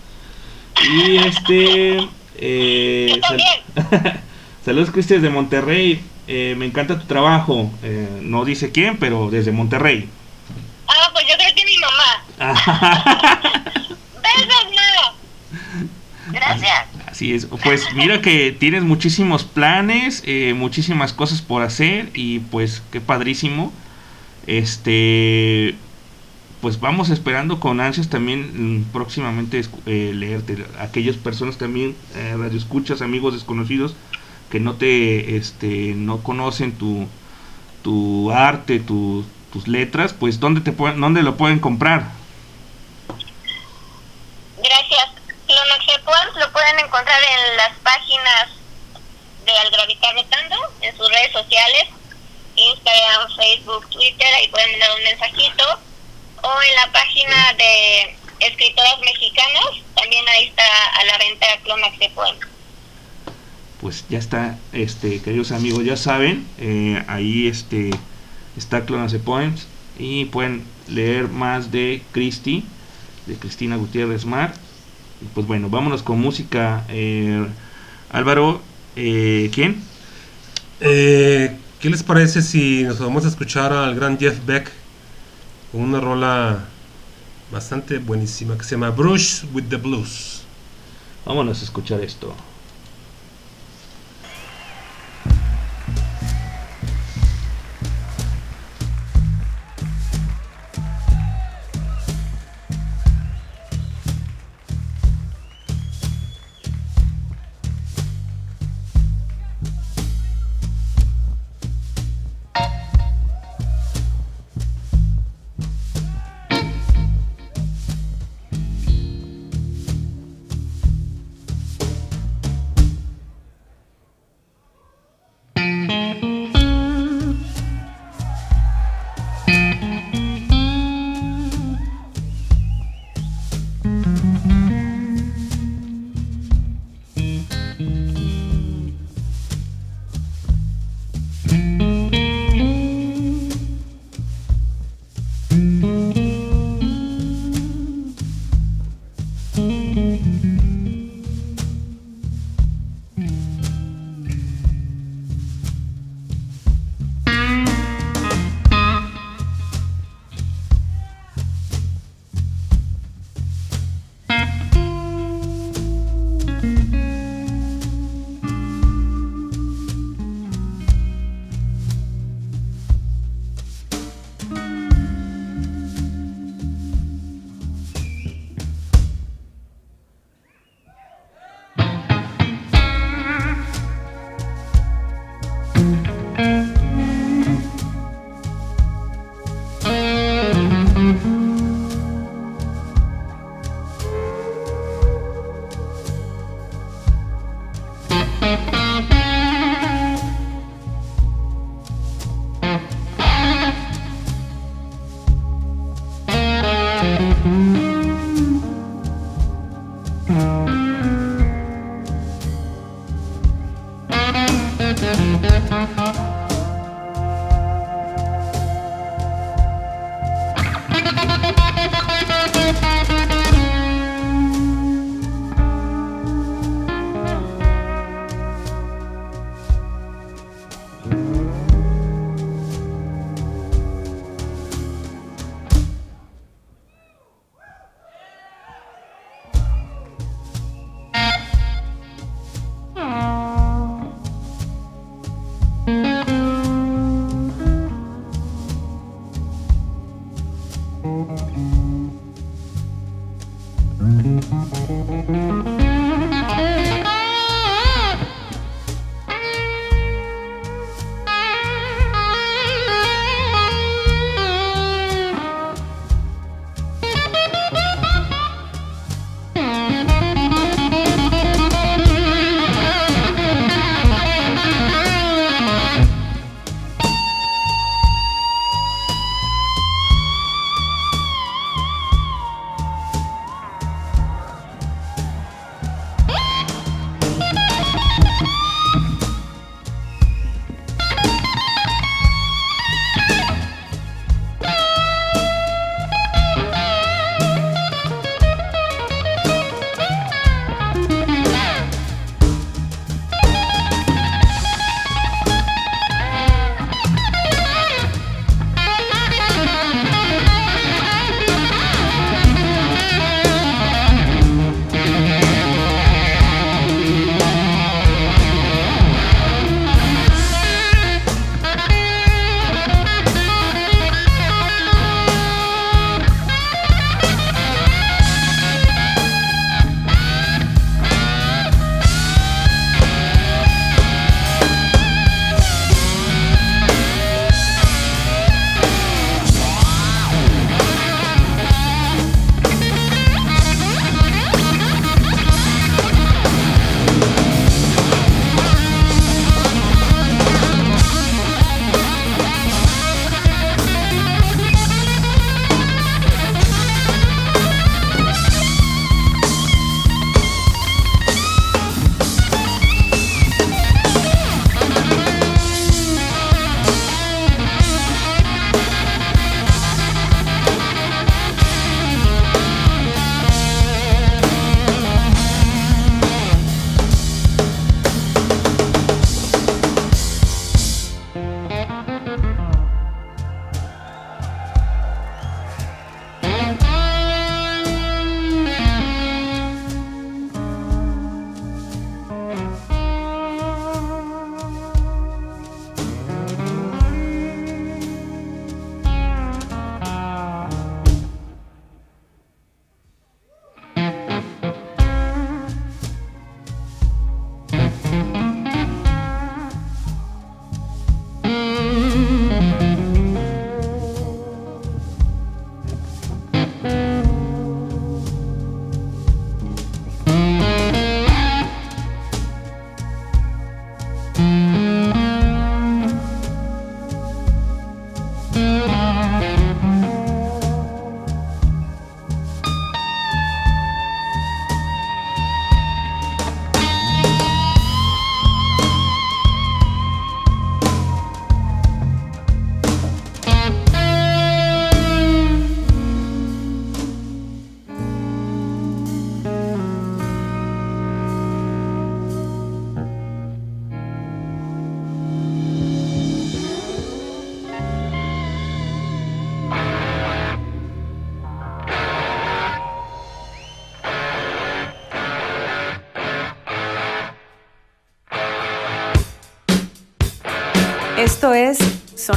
Y este eh, también. saludos Cristi desde Monterrey. Eh, me encanta tu trabajo. Eh, no dice quién, pero desde Monterrey. Ah, pues yo creo que mi mamá. Besos, no. Gracias. Así es, pues mira que tienes muchísimos planes, eh, muchísimas cosas por hacer y pues qué padrísimo. Este, pues vamos esperando con ansias también mm, próximamente eh, leerte. Aquellas personas también, eh, radioescuchas, amigos desconocidos que no te, este, no conocen tu, tu arte, tu- tus letras, pues dónde te pueden, dónde lo pueden comprar. Gracias. Clonoxepoans lo pueden encontrar en las páginas de Al Gravitar en sus redes sociales, Instagram, Facebook, Twitter, ahí pueden mandar un mensajito, o en la página de escritoras mexicanas, también ahí está a la venta Clomax de Poemas. Pues ya está, este, queridos amigos, ya saben, eh, ahí este está Clonas de Poems y pueden leer más de Cristi, de Cristina Gutiérrez Mar. Y pues bueno, vámonos con música. eh, Álvaro, eh, ¿quién? Eh, ¿Qué les parece si nos vamos a escuchar al gran Jeff Beck con una rola bastante buenísima que se llama Brush with the Blues? Vámonos a escuchar esto.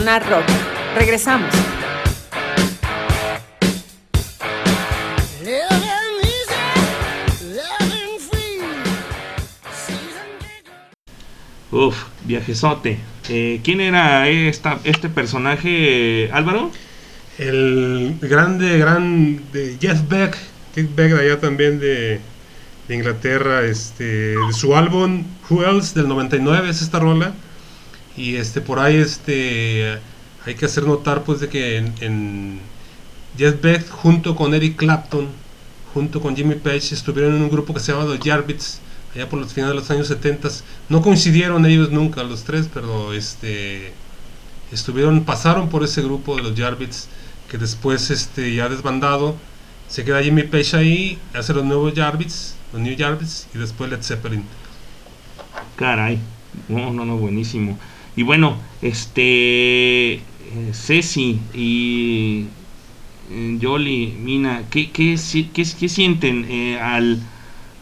Sonar Rock. Regresamos. Uf, viajesote. Eh, ¿Quién era esta, este personaje, Álvaro? El grande, gran de Jeff Beck, Jeff Beck de allá también de, de Inglaterra, este, de su álbum Who Else del 99 es esta rola. Y este por ahí este hay que hacer notar pues de que en, en Jeff Beck junto con Eric Clapton, junto con Jimmy Page estuvieron en un grupo que se llama los Yardbirds allá por los finales de los años 70. No coincidieron ellos nunca los tres, pero este estuvieron pasaron por ese grupo de los Yardbirds que después este ya desbandado se queda Jimmy Page ahí, hace los nuevos Yardbirds, los New Yardbirds y después Led Zeppelin. Caray. No, no, no, buenísimo. Y bueno, este eh, Ceci y eh, Yoli, Mina, ¿qué, qué, qué- sienten eh, al,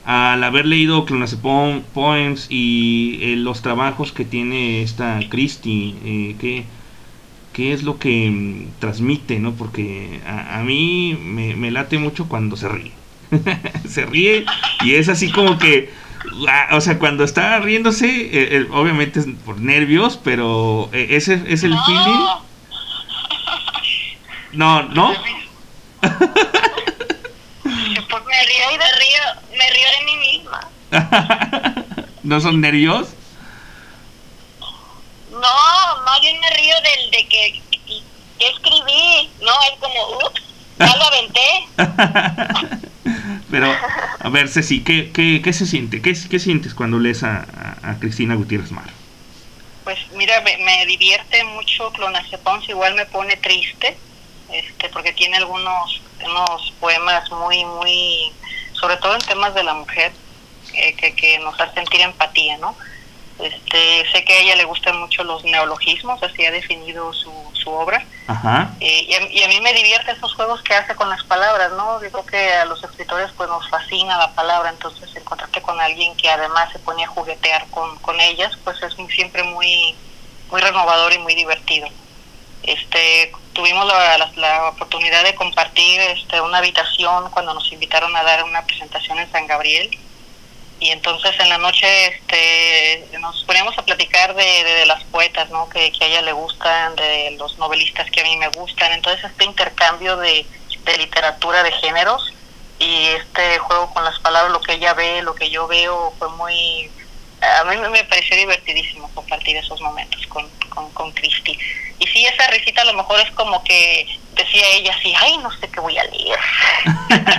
al haber leído Clonazepam Poems y eh, los trabajos que tiene esta Christie? Eh, ¿qué, qué es lo que mm, transmite? ¿no? Porque a, a mí me, late mucho cuando se ríe. se ríe y es así como que o sea cuando está riéndose eh, eh, obviamente es por nervios pero eh, ese es el feeling no no Pues me río y me río, me río de mí misma. no son nervios No, más bien me río del de que, que escribí. No, es como, ups, ya lo aventé. pero a ver Ceci qué, qué, qué se siente ¿Qué, qué sientes cuando lees a, a- Cristina Gutiérrez Mar Pues mira, me, me divierte mucho Clonazepam, igual me pone triste, este, porque tiene algunos unos poemas muy, muy, sobre todo en temas de la mujer, eh, que, que nos hace sentir empatía, ¿no? Este, sé que a ella le gustan mucho los neologismos, así ha definido su, su obra. ajá Eh, y, a, y a mí me divierte esos juegos que hace con las palabras, ¿no? Digo que a los escritores pues nos fascina la palabra, entonces encontrarte con alguien que además se pone a juguetear con, con ellas, pues es muy- siempre muy, muy renovador y muy divertido. Este, tuvimos la, la- la oportunidad de compartir este, una habitación cuando nos invitaron a dar una presentación en San Gabriel y entonces en la noche este, nos poníamos a platicar de, de- las poetas ¿no? que, a ella le gustan, de los novelistas que a mí me gustan, entonces este intercambio de, de literatura de géneros y este juego con las palabras, lo que ella ve, lo que yo veo, fue muy... A mí me- me pareció divertidísimo compartir esos momentos con, con, con Cristi. Y sí, esa risita a lo mejor es como que decía ella así, ay, no sé qué voy a leer.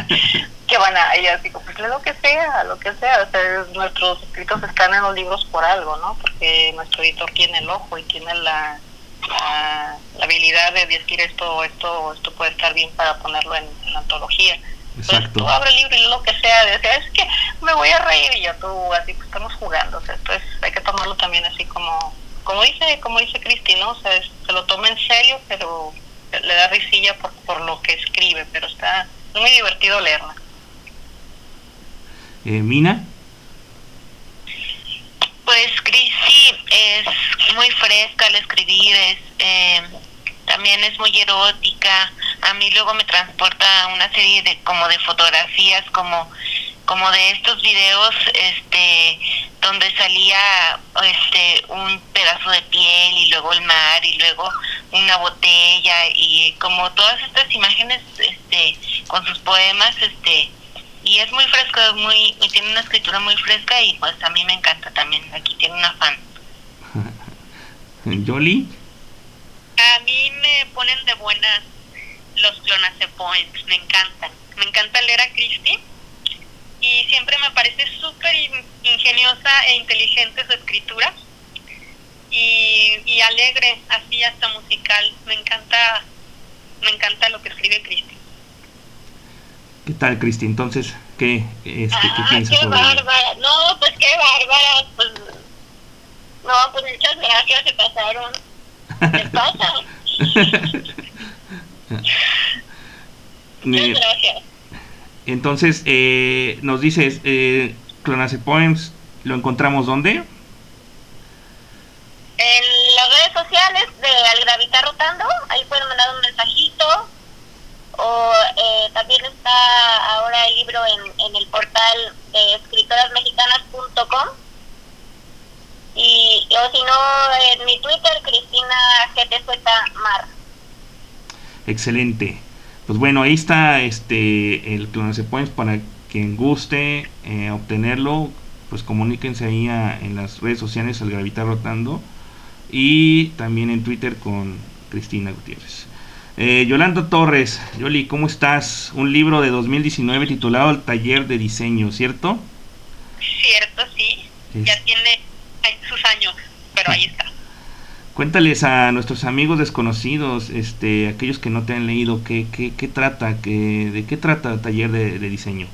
que van a, ella digo, pues lee lo que sea, lo que sea. O sea, nuestros escritos están en los libros por algo, ¿no? Porque nuestro editor tiene el ojo y tiene la, la, la habilidad de decir esto, esto, esto puede estar bien para ponerlo en, en la antología. Entonces exacto tú abre el libro y lo que sea, decía, es que me voy a reír y ya tú, así pues estamos jugando, o sea, esto es, hay que tomarlo también así como, como dice, como dice Cristi, ¿no? O sea, es- se lo toma en serio, pero le da risilla por, por lo que escribe, pero está es muy divertido leerla. Eh, Mina Pues Chrissy es muy fresca al escribir, es eh, también es muy erótica. A mí luego me transporta una serie de como de fotografías, como como de estos videos, este, donde salía este un pedazo de piel y luego el mar y luego una botella y como todas estas imágenes, este, con sus poemas, este, y es muy fresco, es muy, y tiene una escritura muy fresca y pues a mí me encanta también. Aquí tiene una fan. Yoli A mí me ponen de buenas los clonacepoems, me encantan. Me encanta leer a Christie y siempre me parece súper in- ingeniosa e inteligente su escritura y, y alegre, así hasta musical. Me encanta, me encanta lo que escribe Christie. ¿Qué tal, Cristi? Entonces, ¿qué, este, ¿qué Ah, piensas qué sobre bárbara. No, pues qué bárbara. Pues, no, pues muchas gracias, se pasaron. Se pasan. Muchas Eh, gracias. Entonces, eh, nos dices, eh, Clonacepoems, ¿lo encontramos dónde? En las redes sociales de Al Gravitar Rotando, ahí pueden mandar un mensajito. O eh, también está ahora el libro en, en el portal de escritorasmexicanas.com. Y, o si no, en mi Twitter, Cristina GTZ Mar. Excelente. Pues bueno, ahí está este el Clonacepoints para quien guste eh, obtenerlo, pues comuníquense ahí a- en las redes sociales al Gravitar Rotando y también en Twitter con Cristina Gutiérrez. Eh, Yolanda Torres, Yoli, ¿cómo estás? Un libro de 2019 titulado El taller de diseño, ¿cierto? Cierto, sí. Ya tiene sus años, pero ahí está. Cuéntales a nuestros amigos desconocidos, este, aquellos que no te han leído, ¿qué, qué, qué trata? ¿Qué, ¿De qué trata el taller de, de diseño?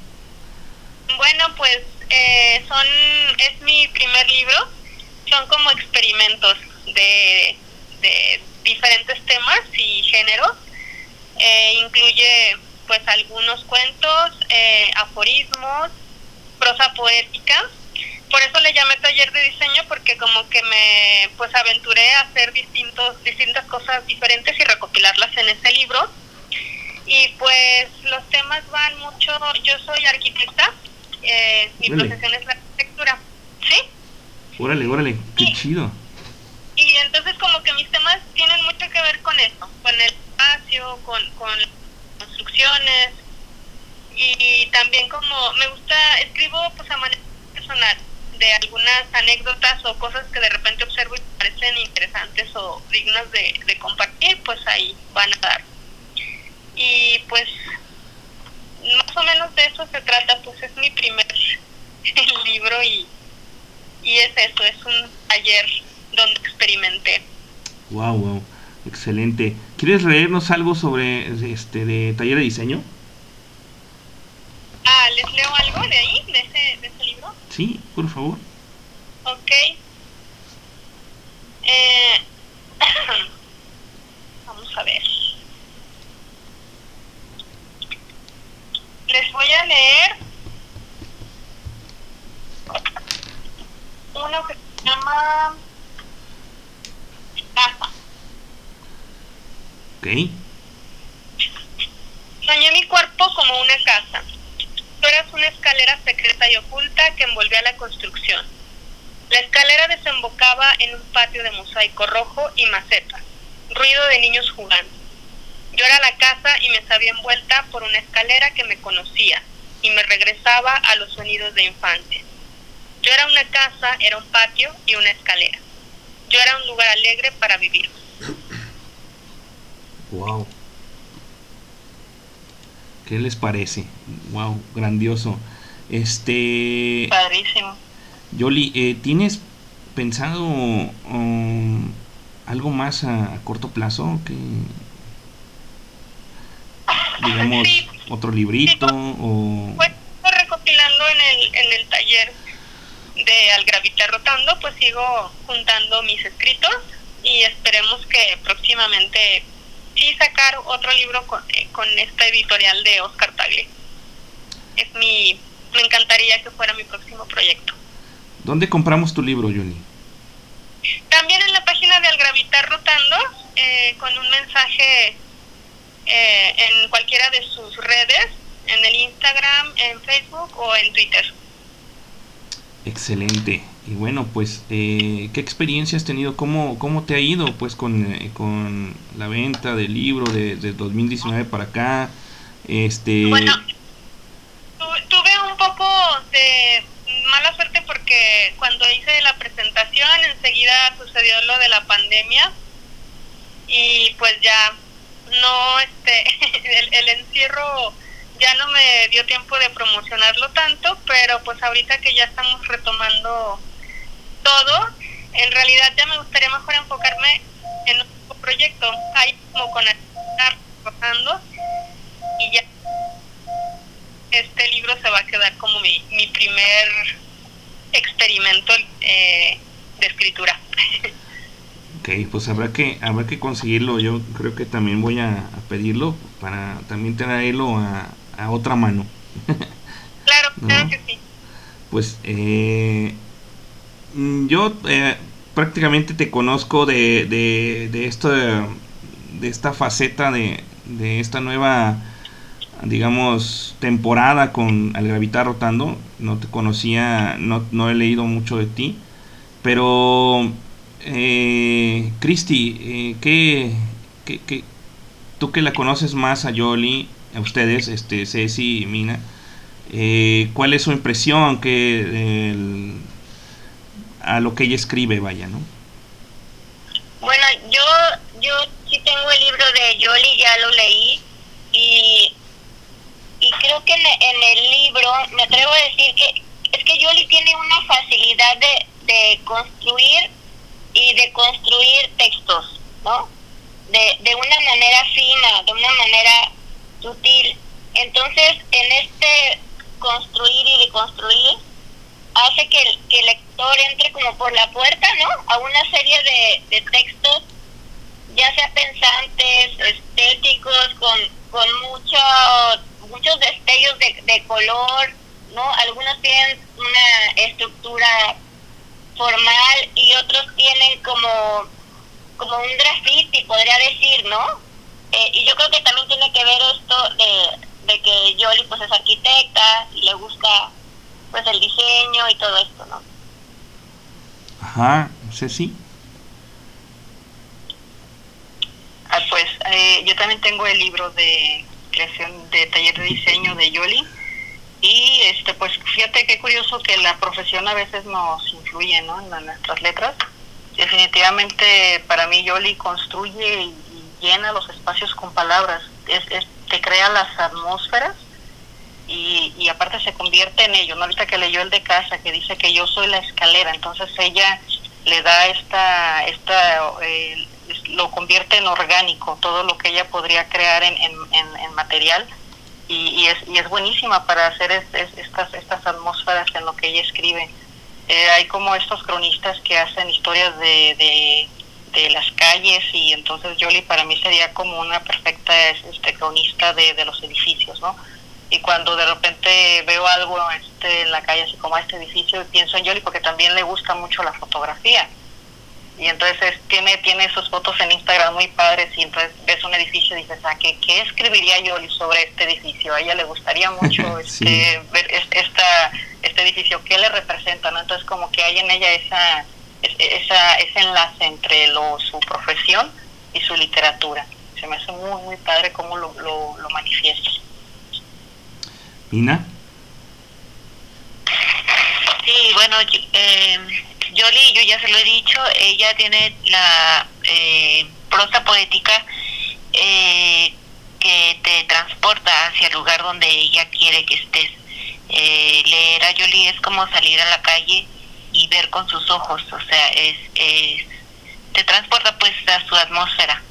Bueno, pues eh, son es mi primer libro. Son como experimentos de, de diferentes temas y géneros. Eh, incluye pues algunos cuentos, eh, aforismos, prosa poética. Por eso le llamé taller de diseño porque como que me pues aventuré a hacer distintos distintas cosas diferentes y recopilarlas en ese libro. Y pues los temas van mucho, yo soy arquitecta, eh, mi profesión es la arquitectura, ¿sí? Órale, órale, qué chido. Y entonces como que mis temas tienen mucho que ver con eso, con el espacio, con, con las construcciones y también como me gusta, escribo pues a manera personal de algunas anécdotas o cosas que de repente observo y parecen interesantes o dignas de, de compartir, pues ahí van a dar. Y pues más o menos de eso se trata, pues es mi primer libro y, y es eso, es un taller donde experimenté. Wow, wow, excelente. ¿Quieres leernos algo sobre este de taller de diseño? Ah, ¿les leo algo de ahí, de ese, de ese libro? Sí, por favor. Ok. Eh, vamos a ver. Les voy a leer uno que se llama Ok. Soñé mi cuerpo como una casa. Tú eras una escalera secreta y oculta que envolvía la construcción. La escalera desembocaba en un patio de mosaico rojo y macetas, ruido de niños jugando. Yo era la casa y me sabía envuelta por una escalera que me conocía y me regresaba a los sonidos de infancia. Yo era una casa, era un patio y una escalera. Yo era un lugar alegre para vivir. Wow. ¿Qué les parece? Wow, grandioso. Este, Padrísimo. Yoli, eh, ¿tienes pensado um, algo más a, a corto plazo que digamos Sí. otro librito o Pues recopilando en el, en el taller de Al Gravitar Rotando, pues sigo juntando mis escritos y esperemos que próximamente sí sacar otro libro con, eh, con esta editorial de Oscar Tagle. Es mi, me encantaría que fuera mi próximo proyecto. ¿Dónde compramos tu libro, Yoli? También en la página de Al Gravitar Rotando, eh, con un mensaje eh, en cualquiera de sus redes, en el Instagram, en Facebook o en Twitter. Excelente. Y bueno, pues, eh, ¿qué experiencia has tenido? ¿Cómo, cómo te ha ido pues con, eh, con la venta del libro de, de 2019 para acá? Este, Bueno, tu- tuve un poco de mala suerte porque cuando hice la presentación enseguida sucedió lo de la pandemia y pues ya no, este, el encierro ya no me dio tiempo de promocionarlo tanto, pero pues ahorita que ya estamos retomando todo, en realidad ya me gustaría mejor enfocarme en un proyecto, ahí como con el trabajando y ya este libro se va a quedar como mi, mi primer experimento eh, de escritura. ok, pues habrá que, habrá que conseguirlo. Yo creo que también voy a, a pedirlo para también traerlo a, a otra mano. Claro, No. claro que sí. Pues eh, yo eh, prácticamente te conozco de, de, de, esto, de, esta faceta de, de esta nueva, digamos, temporada con Al Gravitar Rotando. No te conocía, no, no he leído mucho de ti. Pero, eh, Cristi, eh, ¿qué, qué, tú que la conoces más a Yoli, a ustedes, este, Ceci y Mina, eh, ¿cuál es su impresión que a lo que ella escribe, vaya, ¿no? Bueno, yo, yo sí tengo el libro de Yoli, ya lo leí, y, y creo que en, el libro me atrevo a decir que es que Yoli tiene una facilidad de, de construir y de construir textos, ¿no? De, de una manera fina, de una manera sutil. Entonces, en este construir y deconstruir, hace que el, que el lector entre como por la puerta, ¿no? A una serie de, de textos, ya sea pensantes, estéticos, con, con mucho, muchos destellos de, de color, ¿no? Algunos tienen una estructura formal y otros tienen como, como un graffiti, podría decir, ¿no? Eh, y yo creo que también tiene que ver esto de, de que Yoli pues es arquitecta y le gusta pues el diseño y todo esto, ¿no? Ajá, Ceci. Ah, pues eh, yo también tengo el libro de creación de taller de diseño de Yoli y este pues fíjate qué curioso que la profesión a veces nos influye ¿no? en nuestras letras definitivamente para mí Yoli construye y, y llena los espacios con palabras es, es, te crea las atmósferas y, y aparte se convierte en ello, ¿no? Ahorita que leyó el de casa, que dice que yo soy la escalera, entonces ella le da esta, esta eh, lo convierte en orgánico, todo lo que ella podría crear en, en, material, y, es, y es buenísima para hacer es, es, estas, estas atmósferas en lo que ella escribe. Eh, hay como estos cronistas que hacen historias de, de, las calles y entonces Yoli para mí sería como una perfecta este, cronista de, de los edificios, ¿no? Y cuando de repente veo algo este, en la calle, así como este edificio, pienso en Yoli porque también le gusta mucho la fotografía. Y entonces tiene tiene sus fotos en Instagram muy padres y entonces ves un edificio y dices, ah, ¿qué, qué escribiría Yoli sobre este edificio? A ella le gustaría mucho Sí. este, ver es- esta, este edificio, ¿qué le representa? ¿no? Entonces como que hay en ella esa, es- esa, ese enlace entre lo, su profesión y su literatura. Se me hace muy, muy padre cómo lo, lo, lo manifiesta. Mina. Sí, bueno, eh, yo ya se lo he dicho, ella tiene la eh, prosa poética eh, que te transporta hacia el lugar donde ella quiere que estés. Eh, leer a Yoli es como salir a la calle y ver con sus ojos, o sea, te transporta pues a su atmósfera.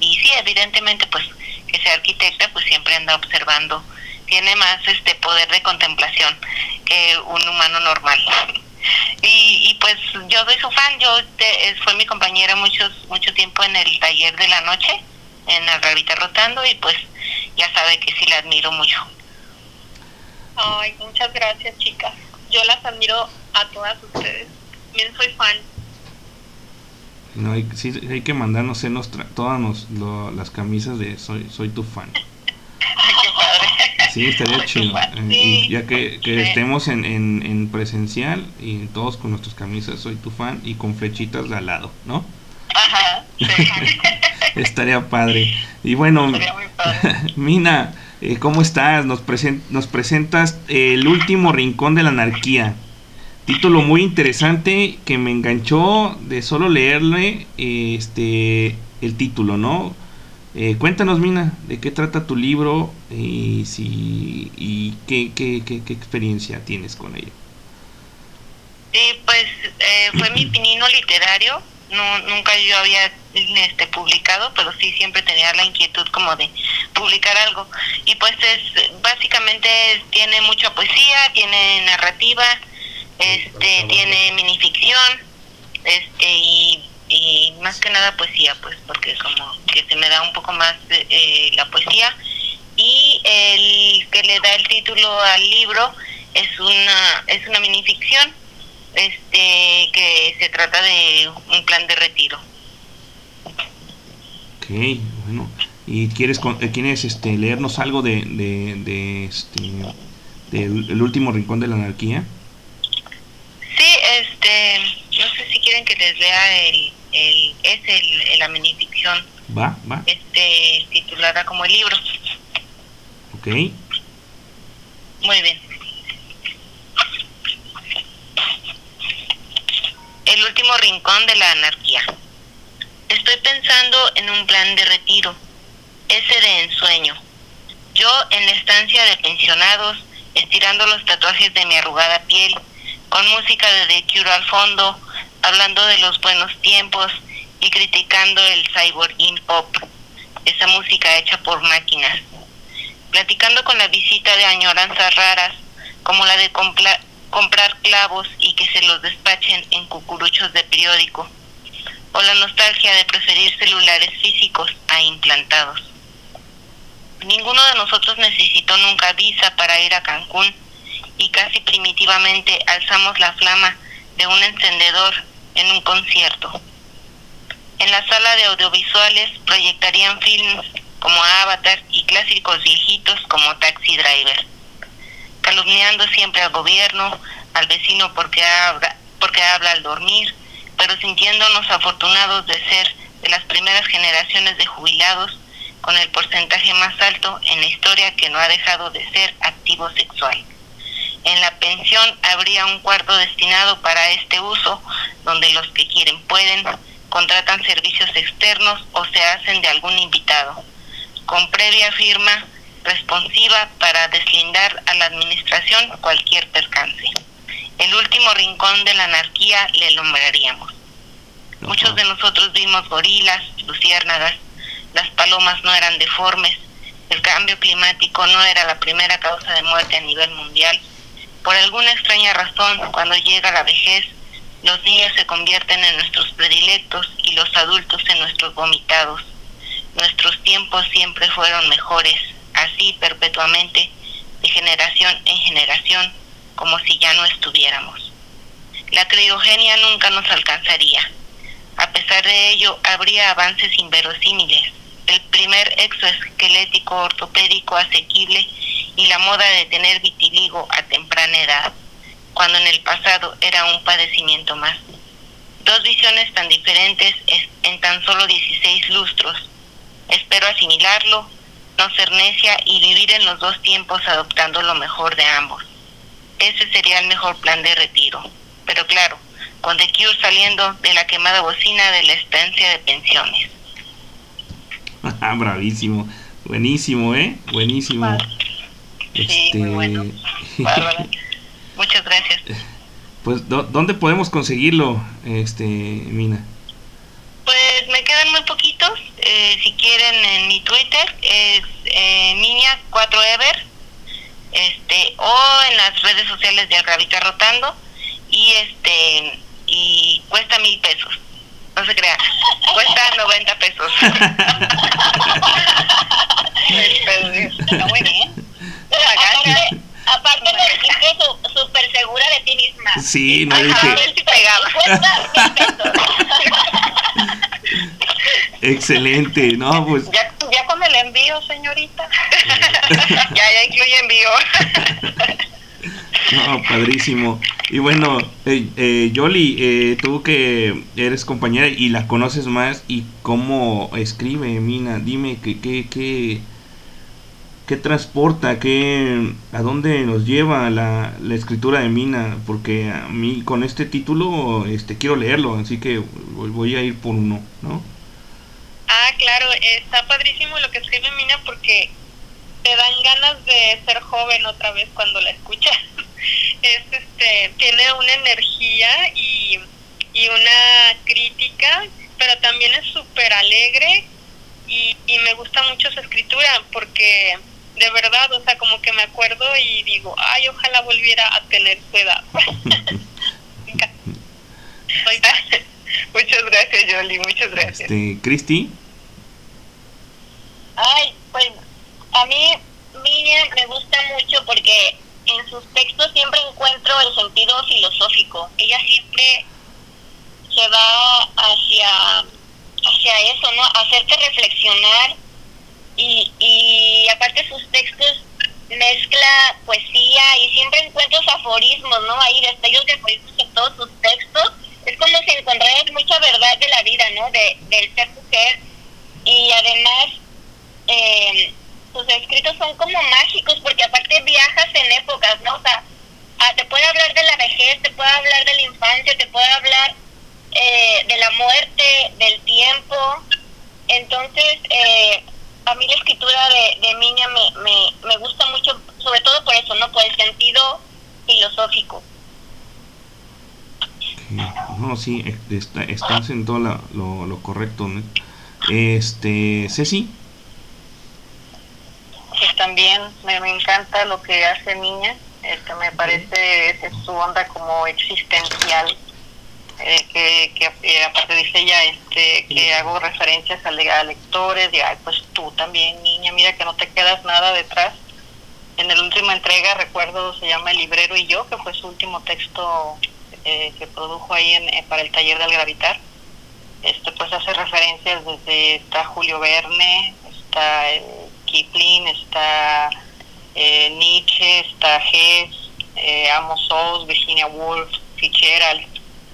y sí, evidentemente pues que sea arquitecta pues siempre anda observando, tiene más este poder de contemplación que un humano normal. Y, y pues yo soy su fan, yo te- es- fue mi compañera muchos mucho tiempo en el taller de la noche, en la Gravita Rotando, y pues ya sabe que sí la admiro mucho. Ay, muchas gracias, chicas. Yo las admiro a todas ustedes. También soy fan. No, hay, sí, hay que mandarnos en nuestra, todas nos- lo- las camisas de soy, soy tu fan. Ay, qué padre. Sí, estaría chido. Eh, Sí. y ya que, que Sí. estemos en, en, en presencial y todos con nuestras camisas soy tu fan y con flechitas de al lado, ¿no? Ajá, sí. Estaría padre. Y bueno, Sería muy padre. Mina, eh, ¿cómo estás? Nos, presen- nos presentas El último rincón de la anarquía. Título muy interesante que me enganchó de solo leerle este el título, ¿no? Eh, cuéntanos, Mina, de qué trata tu libro y si y qué, qué, qué, qué experiencia tienes con ello. Sí, pues eh, fue mi pinino literario. No, nunca yo había este, publicado, pero sí siempre tenía la inquietud como de publicar algo. Y pues es básicamente tiene mucha poesía, tiene narrativa, este, tiene minificción, este y, y más que nada poesía, pues porque como que se me da un poco más eh, la poesía y el que le da el título al libro es una es una minificción este que se trata de un plan de retiro. Ok, bueno. ¿Y quieres, eh, quieres este, leernos algo de, de, de, este, del el último rincón de la anarquía? Sí, este, no sé si quieren que les lea el, el es el, la minificción, Va, va, este, titulada como el libro. ok. Muy bien. El último rincón de la anarquía. Estoy pensando en un plan de retiro, ese de ensueño. Yo en la estancia de pensionados, estirando los tatuajes de mi arrugada piel, con música de The Cure al fondo, hablando de los buenos tiempos y criticando el cyborging pop, esa música hecha por máquinas platicando con la visita de añoranzas raras, como la de comprar clavos y que se los despachen en cucuruchos de periódico, o la nostalgia de preferir celulares físicos a implantados. Ninguno de nosotros necesitó nunca visa para ir a Cancún y casi primitivamente alzamos la flama de un encendedor en un concierto. En la sala de audiovisuales proyectarían films como Avatar y clásicos viejitos como Taxi Driver, calumniando siempre al gobierno, al vecino porque habla, porque habla al dormir, pero sintiéndonos afortunados de ser de las primeras generaciones de jubilados con el porcentaje más alto en la historia que no ha dejado de ser activo sexual. En la pensión habría un cuarto destinado para este uso, donde los que quieren pueden, contratan servicios externos o se hacen de algún invitado, con previa firma responsiva para deslindar a la administración cualquier percance. El último rincón de la anarquía le nombraríamos. Muchos de nosotros vimos gorilas, luciérnagas, las palomas no eran deformes, el cambio climático no era la primera causa de muerte a nivel mundial. Por alguna extraña razón, cuando llega la vejez, los niños se convierten en nuestros predilectos y los adultos en nuestros vomitados. Nuestros tiempos siempre fueron mejores, así perpetuamente, de generación en generación, como si ya no estuviéramos. La criogenia nunca nos alcanzaría. A pesar de ello, habría avances inverosímiles, el primer exoesquelético ortopédico asequible y la moda de tener vitiligo a temprana edad, cuando en el pasado era un padecimiento más. Dos visiones tan diferentes es- en tan solo 16 lustros. Espero asimilarlo, no ser necia y vivir en los dos tiempos adoptando lo mejor de ambos. Ese sería el mejor plan de retiro. Pero claro, con The Cure saliendo de la quemada bocina de la estancia de pensiones. Bravísimo. Buenísimo, ¿eh? Buenísimo. Sí, muy bueno. Bárbara. Muchas gracias. Pues, ¿dó- ¿dónde podemos conseguirlo, este, Mina? Pues me quedan muy poquitos. eh, si quieren en mi Twitter es eh, Niña4Ever este, o en las redes sociales de Algravita Rotando y este y cuesta mil pesos. No se crea, cuesta 90 pesos. Está muy bien. Aparte, aparte me dijiste su- súper segura de ti misma. Sí, no dije. a ver si pegaba. Cuesta pesos. Excelente, no, pues Ya, ya con el envío, señorita. ya, ya incluye envío. No, padrísimo. Y bueno, eh, eh, eh, tú que eres compañera y la conoces más, ¿y cómo escribe Mina? Dime qué qué qué qué transporta, qué a dónde nos lleva la, la escritura de Mina, porque a mí con este título este quiero leerlo, así que voy voy a ir por uno, ¿no? Ah, claro, está padrísimo lo que escribe Mina porque te dan ganas de ser joven otra vez cuando la escuchas. Es, este, tiene una energía y, y una crítica, pero también es súper alegre y, y me gusta mucho su escritura porque de verdad, o sea, como que me acuerdo y digo, ay, ojalá volviera a tener su edad. muchas gracias, Yoli, muchas gracias. Este, Cristi, Ay, pues a mí Miriam me gusta mucho porque en sus textos siempre encuentro el sentido filosófico. Ella siempre se va hacia, hacia eso, ¿no? Hacerte reflexionar y, y aparte sus textos mezcla poesía y siempre encuentros aforismos, ¿no? Ahí destellos de aforismos en todos sus textos. Es como si encontraras mucha verdad de la vida, ¿no? De, del ser mujer. Y además, eh, sus escritos son como mágicos porque aparte viajas en épocas, ¿no? O sea, ah, te puede hablar de la vejez, te puede hablar de la infancia, te puede hablar eh, de la muerte, del tiempo. Entonces, eh, a mí la escritura de, de Miña me, me, me gusta mucho, sobre todo por eso, ¿no? Por el sentido filosófico. No, sí, está- estás en todo lo, lo correcto. ¿no? Este, Ceci, Pues también me, me encanta lo que hace Niña, este, me parece es su onda como existencial, eh, que, que eh, aparte dice ella este, que hago referencias a, a lectores, y ay, pues tú también, niña, mira que no te quedas nada detrás. En la última entrega, recuerdo, se llama El librero y yo, que fue su último texto eh, que produjo ahí en, eh, para el taller del gravitar. Este, pues hace referencias desde, está Julio Verne, está eh, Kipling, está eh, Nietzsche, está Hess, eh, Amos Oz, Virginia Woolf, Fitzgerald,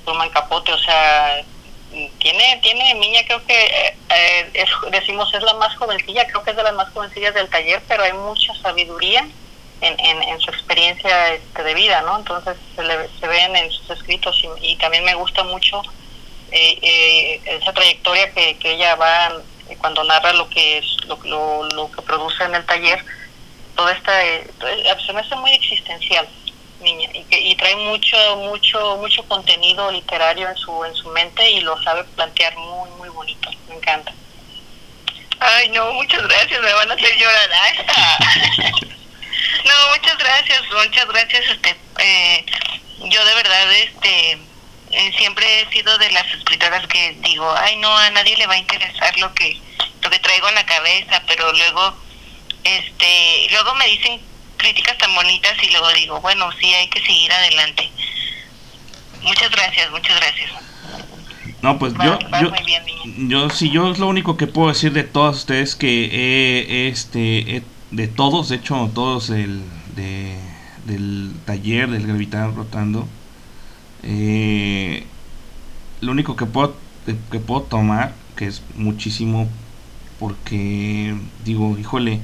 Truman Capote, o sea, tiene, tiene niña, creo que eh, es- decimos es la más jovencilla, creo que es de las más jovencillas del taller, pero hay mucha sabiduría en, en, su experiencia este, de vida, ¿no? Entonces se, le, se ven en sus escritos y, también me gusta mucho eh, eh, esa trayectoria que, que ella va cuando narra lo que es lo, lo, lo que produce en el taller toda esta eh, eh, se me hace muy existencial niña y, que, y trae mucho mucho mucho contenido literario en su en su mente y lo sabe plantear muy muy bonito me encanta Ay, no, muchas gracias, me van a hacer llorar. No, muchas gracias, muchas gracias. Este, eh, yo de verdad, este, eh, siempre he sido de las escritoras que digo, ay, no, a nadie le va a interesar lo que, lo que traigo en la cabeza, pero luego, este, luego me dicen críticas tan bonitas y luego digo, bueno, sí, hay que seguir adelante. Muchas gracias, muchas gracias. no, pues Va- yo, va yo, bien, yo, sí, yo es lo único que puedo decir de todos ustedes que he, este, de todos, de hecho, todos el, de, del taller del Gravitar Rotando, eh, lo único que puedo, que, que puedo tomar, que es muchísimo, porque digo, híjole,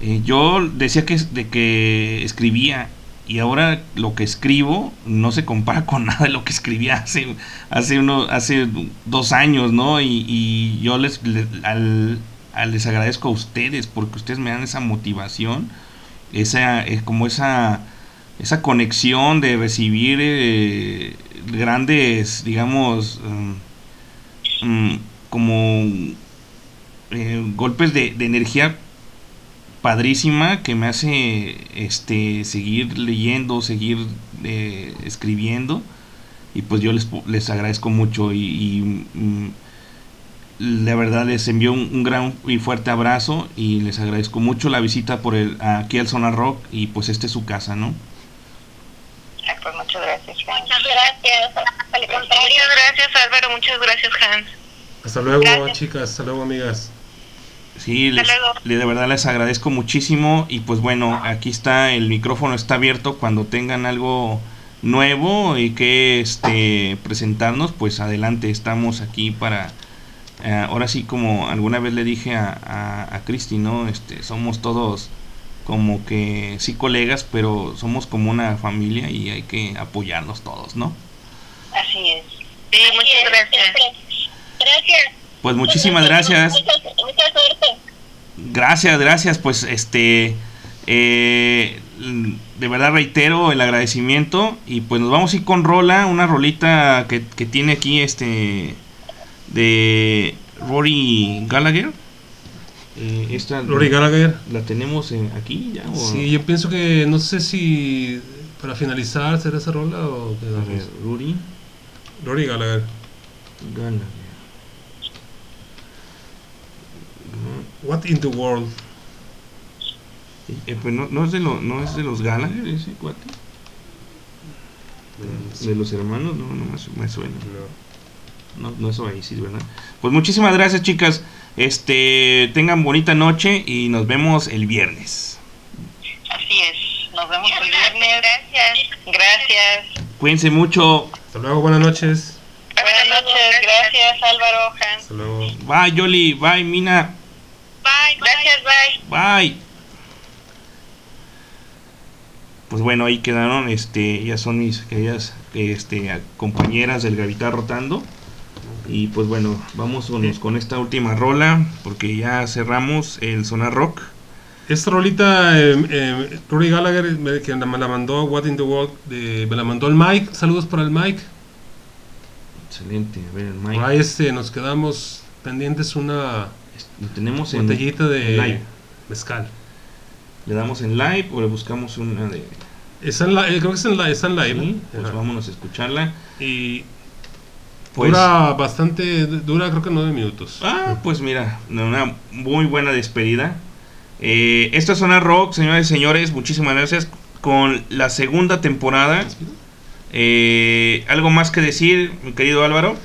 eh, yo decía que, de que escribía y ahora lo que escribo no se compara con nada de lo que escribía hace hace uno hace dos años no y, yo les le- al- al- les agradezco a ustedes porque ustedes me dan esa motivación esa eh, como esa esa conexión de recibir eh, grandes digamos mm, mm, como eh, golpes de, energía padrísima que me hace este seguir leyendo, seguir eh, escribiendo y pues yo les, les agradezco mucho y, y, mm, la verdad les envío un, un gran y fuerte abrazo y les agradezco mucho la visita por el aquí al Zona Rock y pues este es su casa, ¿no? Muchas gracias Juan. Muchas gracias. Al contrario, Muchas gracias, Álvaro, muchas gracias, Hans. Hasta luego, Gracias. chicas. Hasta luego, amigas. Sí, les, de verdad les agradezco muchísimo y pues bueno, aquí está, el micrófono está abierto cuando tengan algo nuevo y que este presentarnos, pues adelante, estamos aquí para, eh, ahora sí como alguna vez le dije a, a, a Cristi, ¿no? Este, somos todos como que sí colegas, pero somos como una familia y hay que apoyarnos todos, ¿no? así es Sí, así muchas es, gracias. siempre. Gracias. Pues muchísimas gracias. Mucha, mucha suerte. Gracias, gracias. Pues este, eh, de verdad reitero el agradecimiento y pues nos vamos a ir con Rola, una rolita que, que tiene aquí este de Rory Gallagher. Eh, esta Rory Gallagher. la tenemos eh, aquí ya. o- Sí, yo pienso que no sé si para finalizar será esa rola o qué A ver, Rory Rory Gallagher. Gallagher. What in the world? Eh, pues no, no es de lo, no es de los Gallagher ese cuate. De los hermanos, no, no me suena. No, no es Oasis, ¿verdad? Pues muchísimas gracias, chicas. Este, tengan bonita noche y nos vemos el viernes. Así es. Nos vemos el viernes. Gracias. Gracias. Cuídense mucho. Hasta luego, buenas noches. Buenas noches. Gracias, Álvaro. Hans. Hasta luego. Bye, Yoli. Bye, Mina. Bye. Gracias, bye. Bye. Pues bueno, ahí quedaron, este, ellas son mis queridas este, compañeras del Gavitar Rotando. Y pues bueno, vamos con, con esta última rola, porque ya cerramos el Sonar Rock. Esta rolita, eh, eh, Rory Gallagher, me, que me la mandó What in the World, de- me la mandó el Mike. Saludos para el Mike. Excelente, a ver, el Por Mike. ahí este, nos quedamos pendientes una Lo tenemos en, botellita en de live. mezcal. ¿Le damos en live o le buscamos una de.? Está en la- eh, creo que está en, la, está en live. Sí, pues Ajá. vámonos a escucharla. Y Pues- dura bastante, dura creo que nueve minutos. Ah, pues mira, una muy buena despedida. Eh, esta es Zona Rock, señores y señores, muchísimas gracias. Con la segunda temporada. Eh, ¿Algo más que decir, mi querido Álvaro?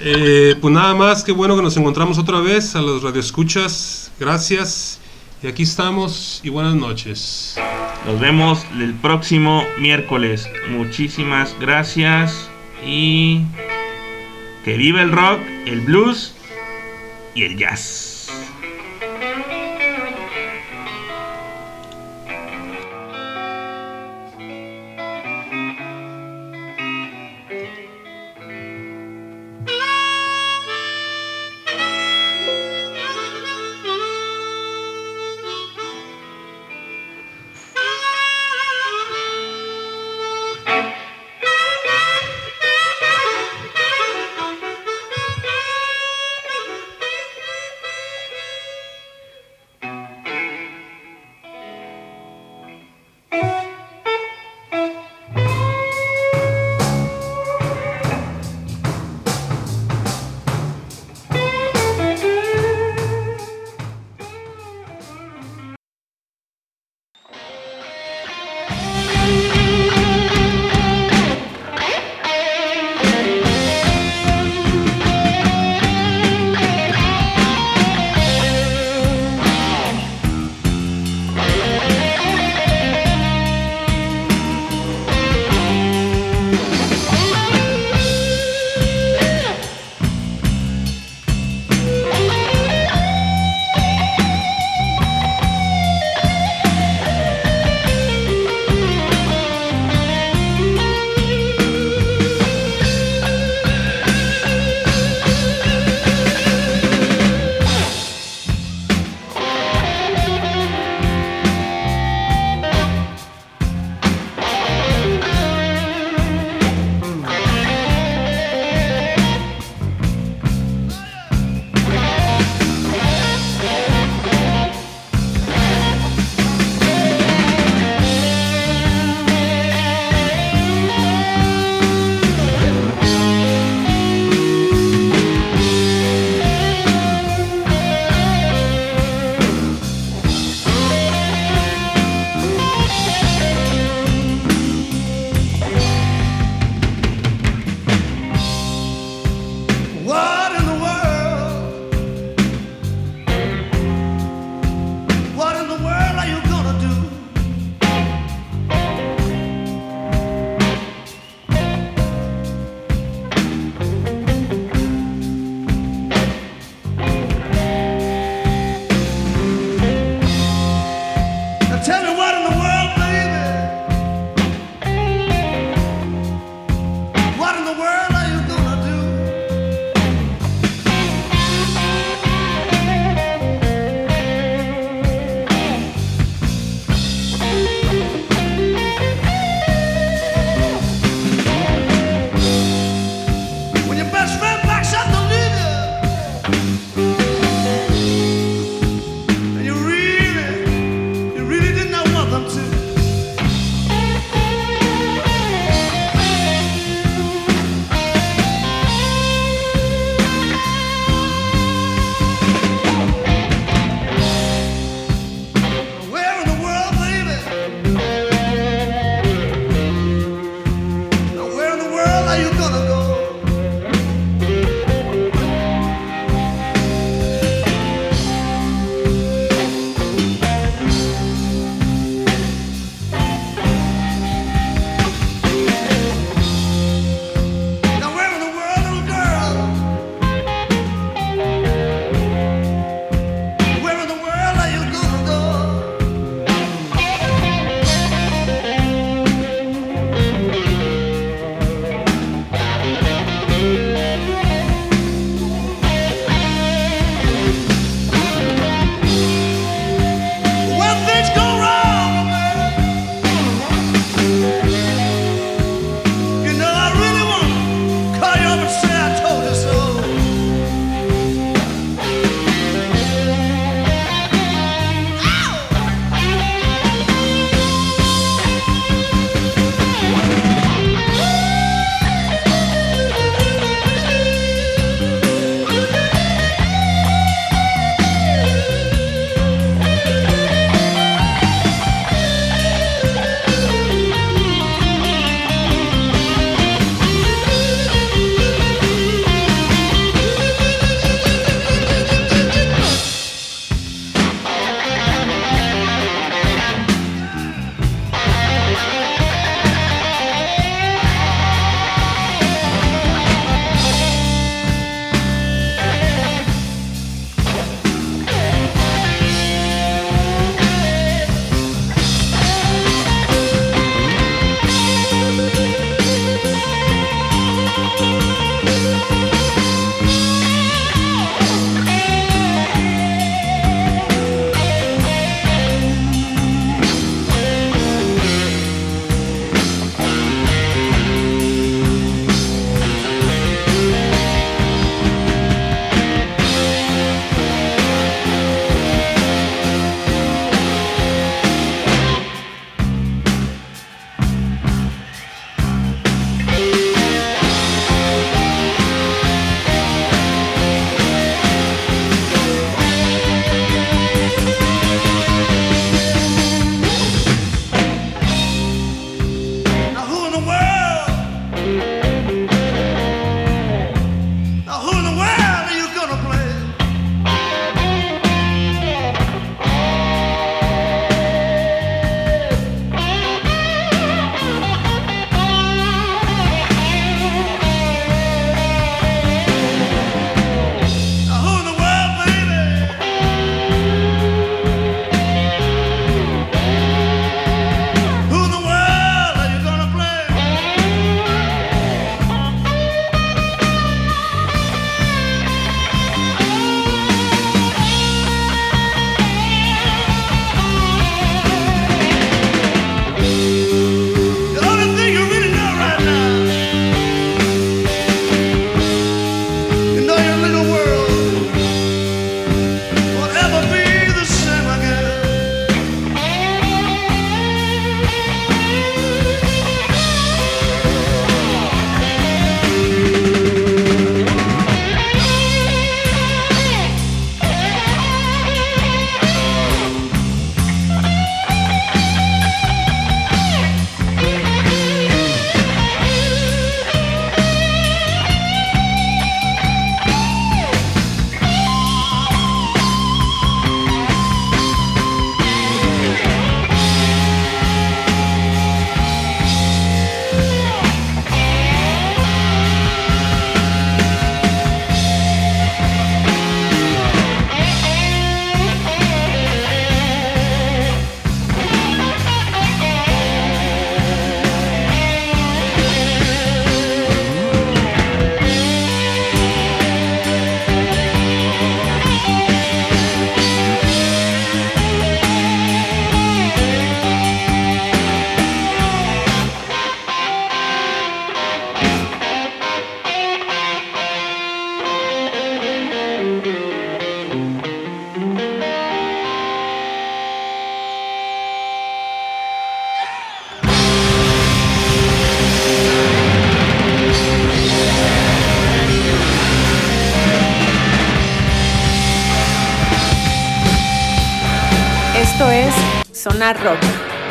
Eh, pues nada más, que bueno que nos encontramos otra vez a los radioescuchas. Gracias. Y aquí estamos y buenas noches. Nos vemos el próximo miércoles. Muchísimas gracias y que viva el rock, el blues y el jazz.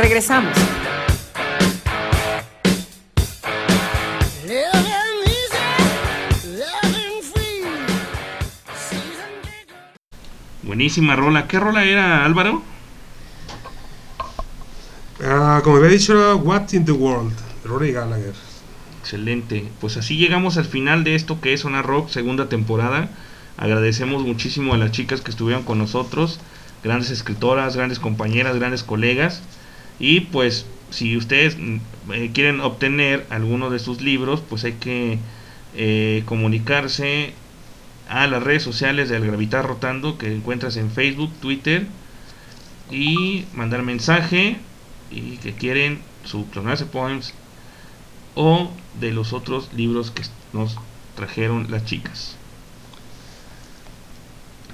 Regresamos. Buenísima rola. ¿Qué rola era, Álvaro? Ah, como había dicho, era What in the World, de Rory Gallagher. Excelente. Pues así llegamos al final de esto que es Sonar Rock, segunda temporada. Agradecemos muchísimo a las chicas que estuvieron con nosotros. Grandes escritoras, grandes compañeras, grandes colegas. Y pues si ustedes mm, eh, quieren obtener alguno de sus libros, pues hay que eh, comunicarse a las redes sociales de Al Gravitar Rotando que encuentras en Facebook, Twitter y mandar mensaje y que quieren su Clonarse Poems o de los otros libros que nos trajeron las chicas.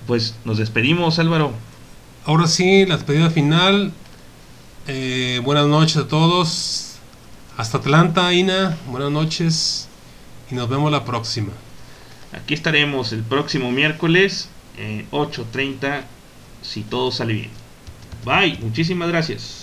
Pues nos despedimos, Álvaro. Ahora sí, la despedida final. Eh, buenas noches a todos. Hasta Atlanta, Ina. Buenas noches. Y nos vemos la próxima. Aquí estaremos el próximo miércoles, eh, 8.30, si todo sale bien. Bye, muchísimas gracias.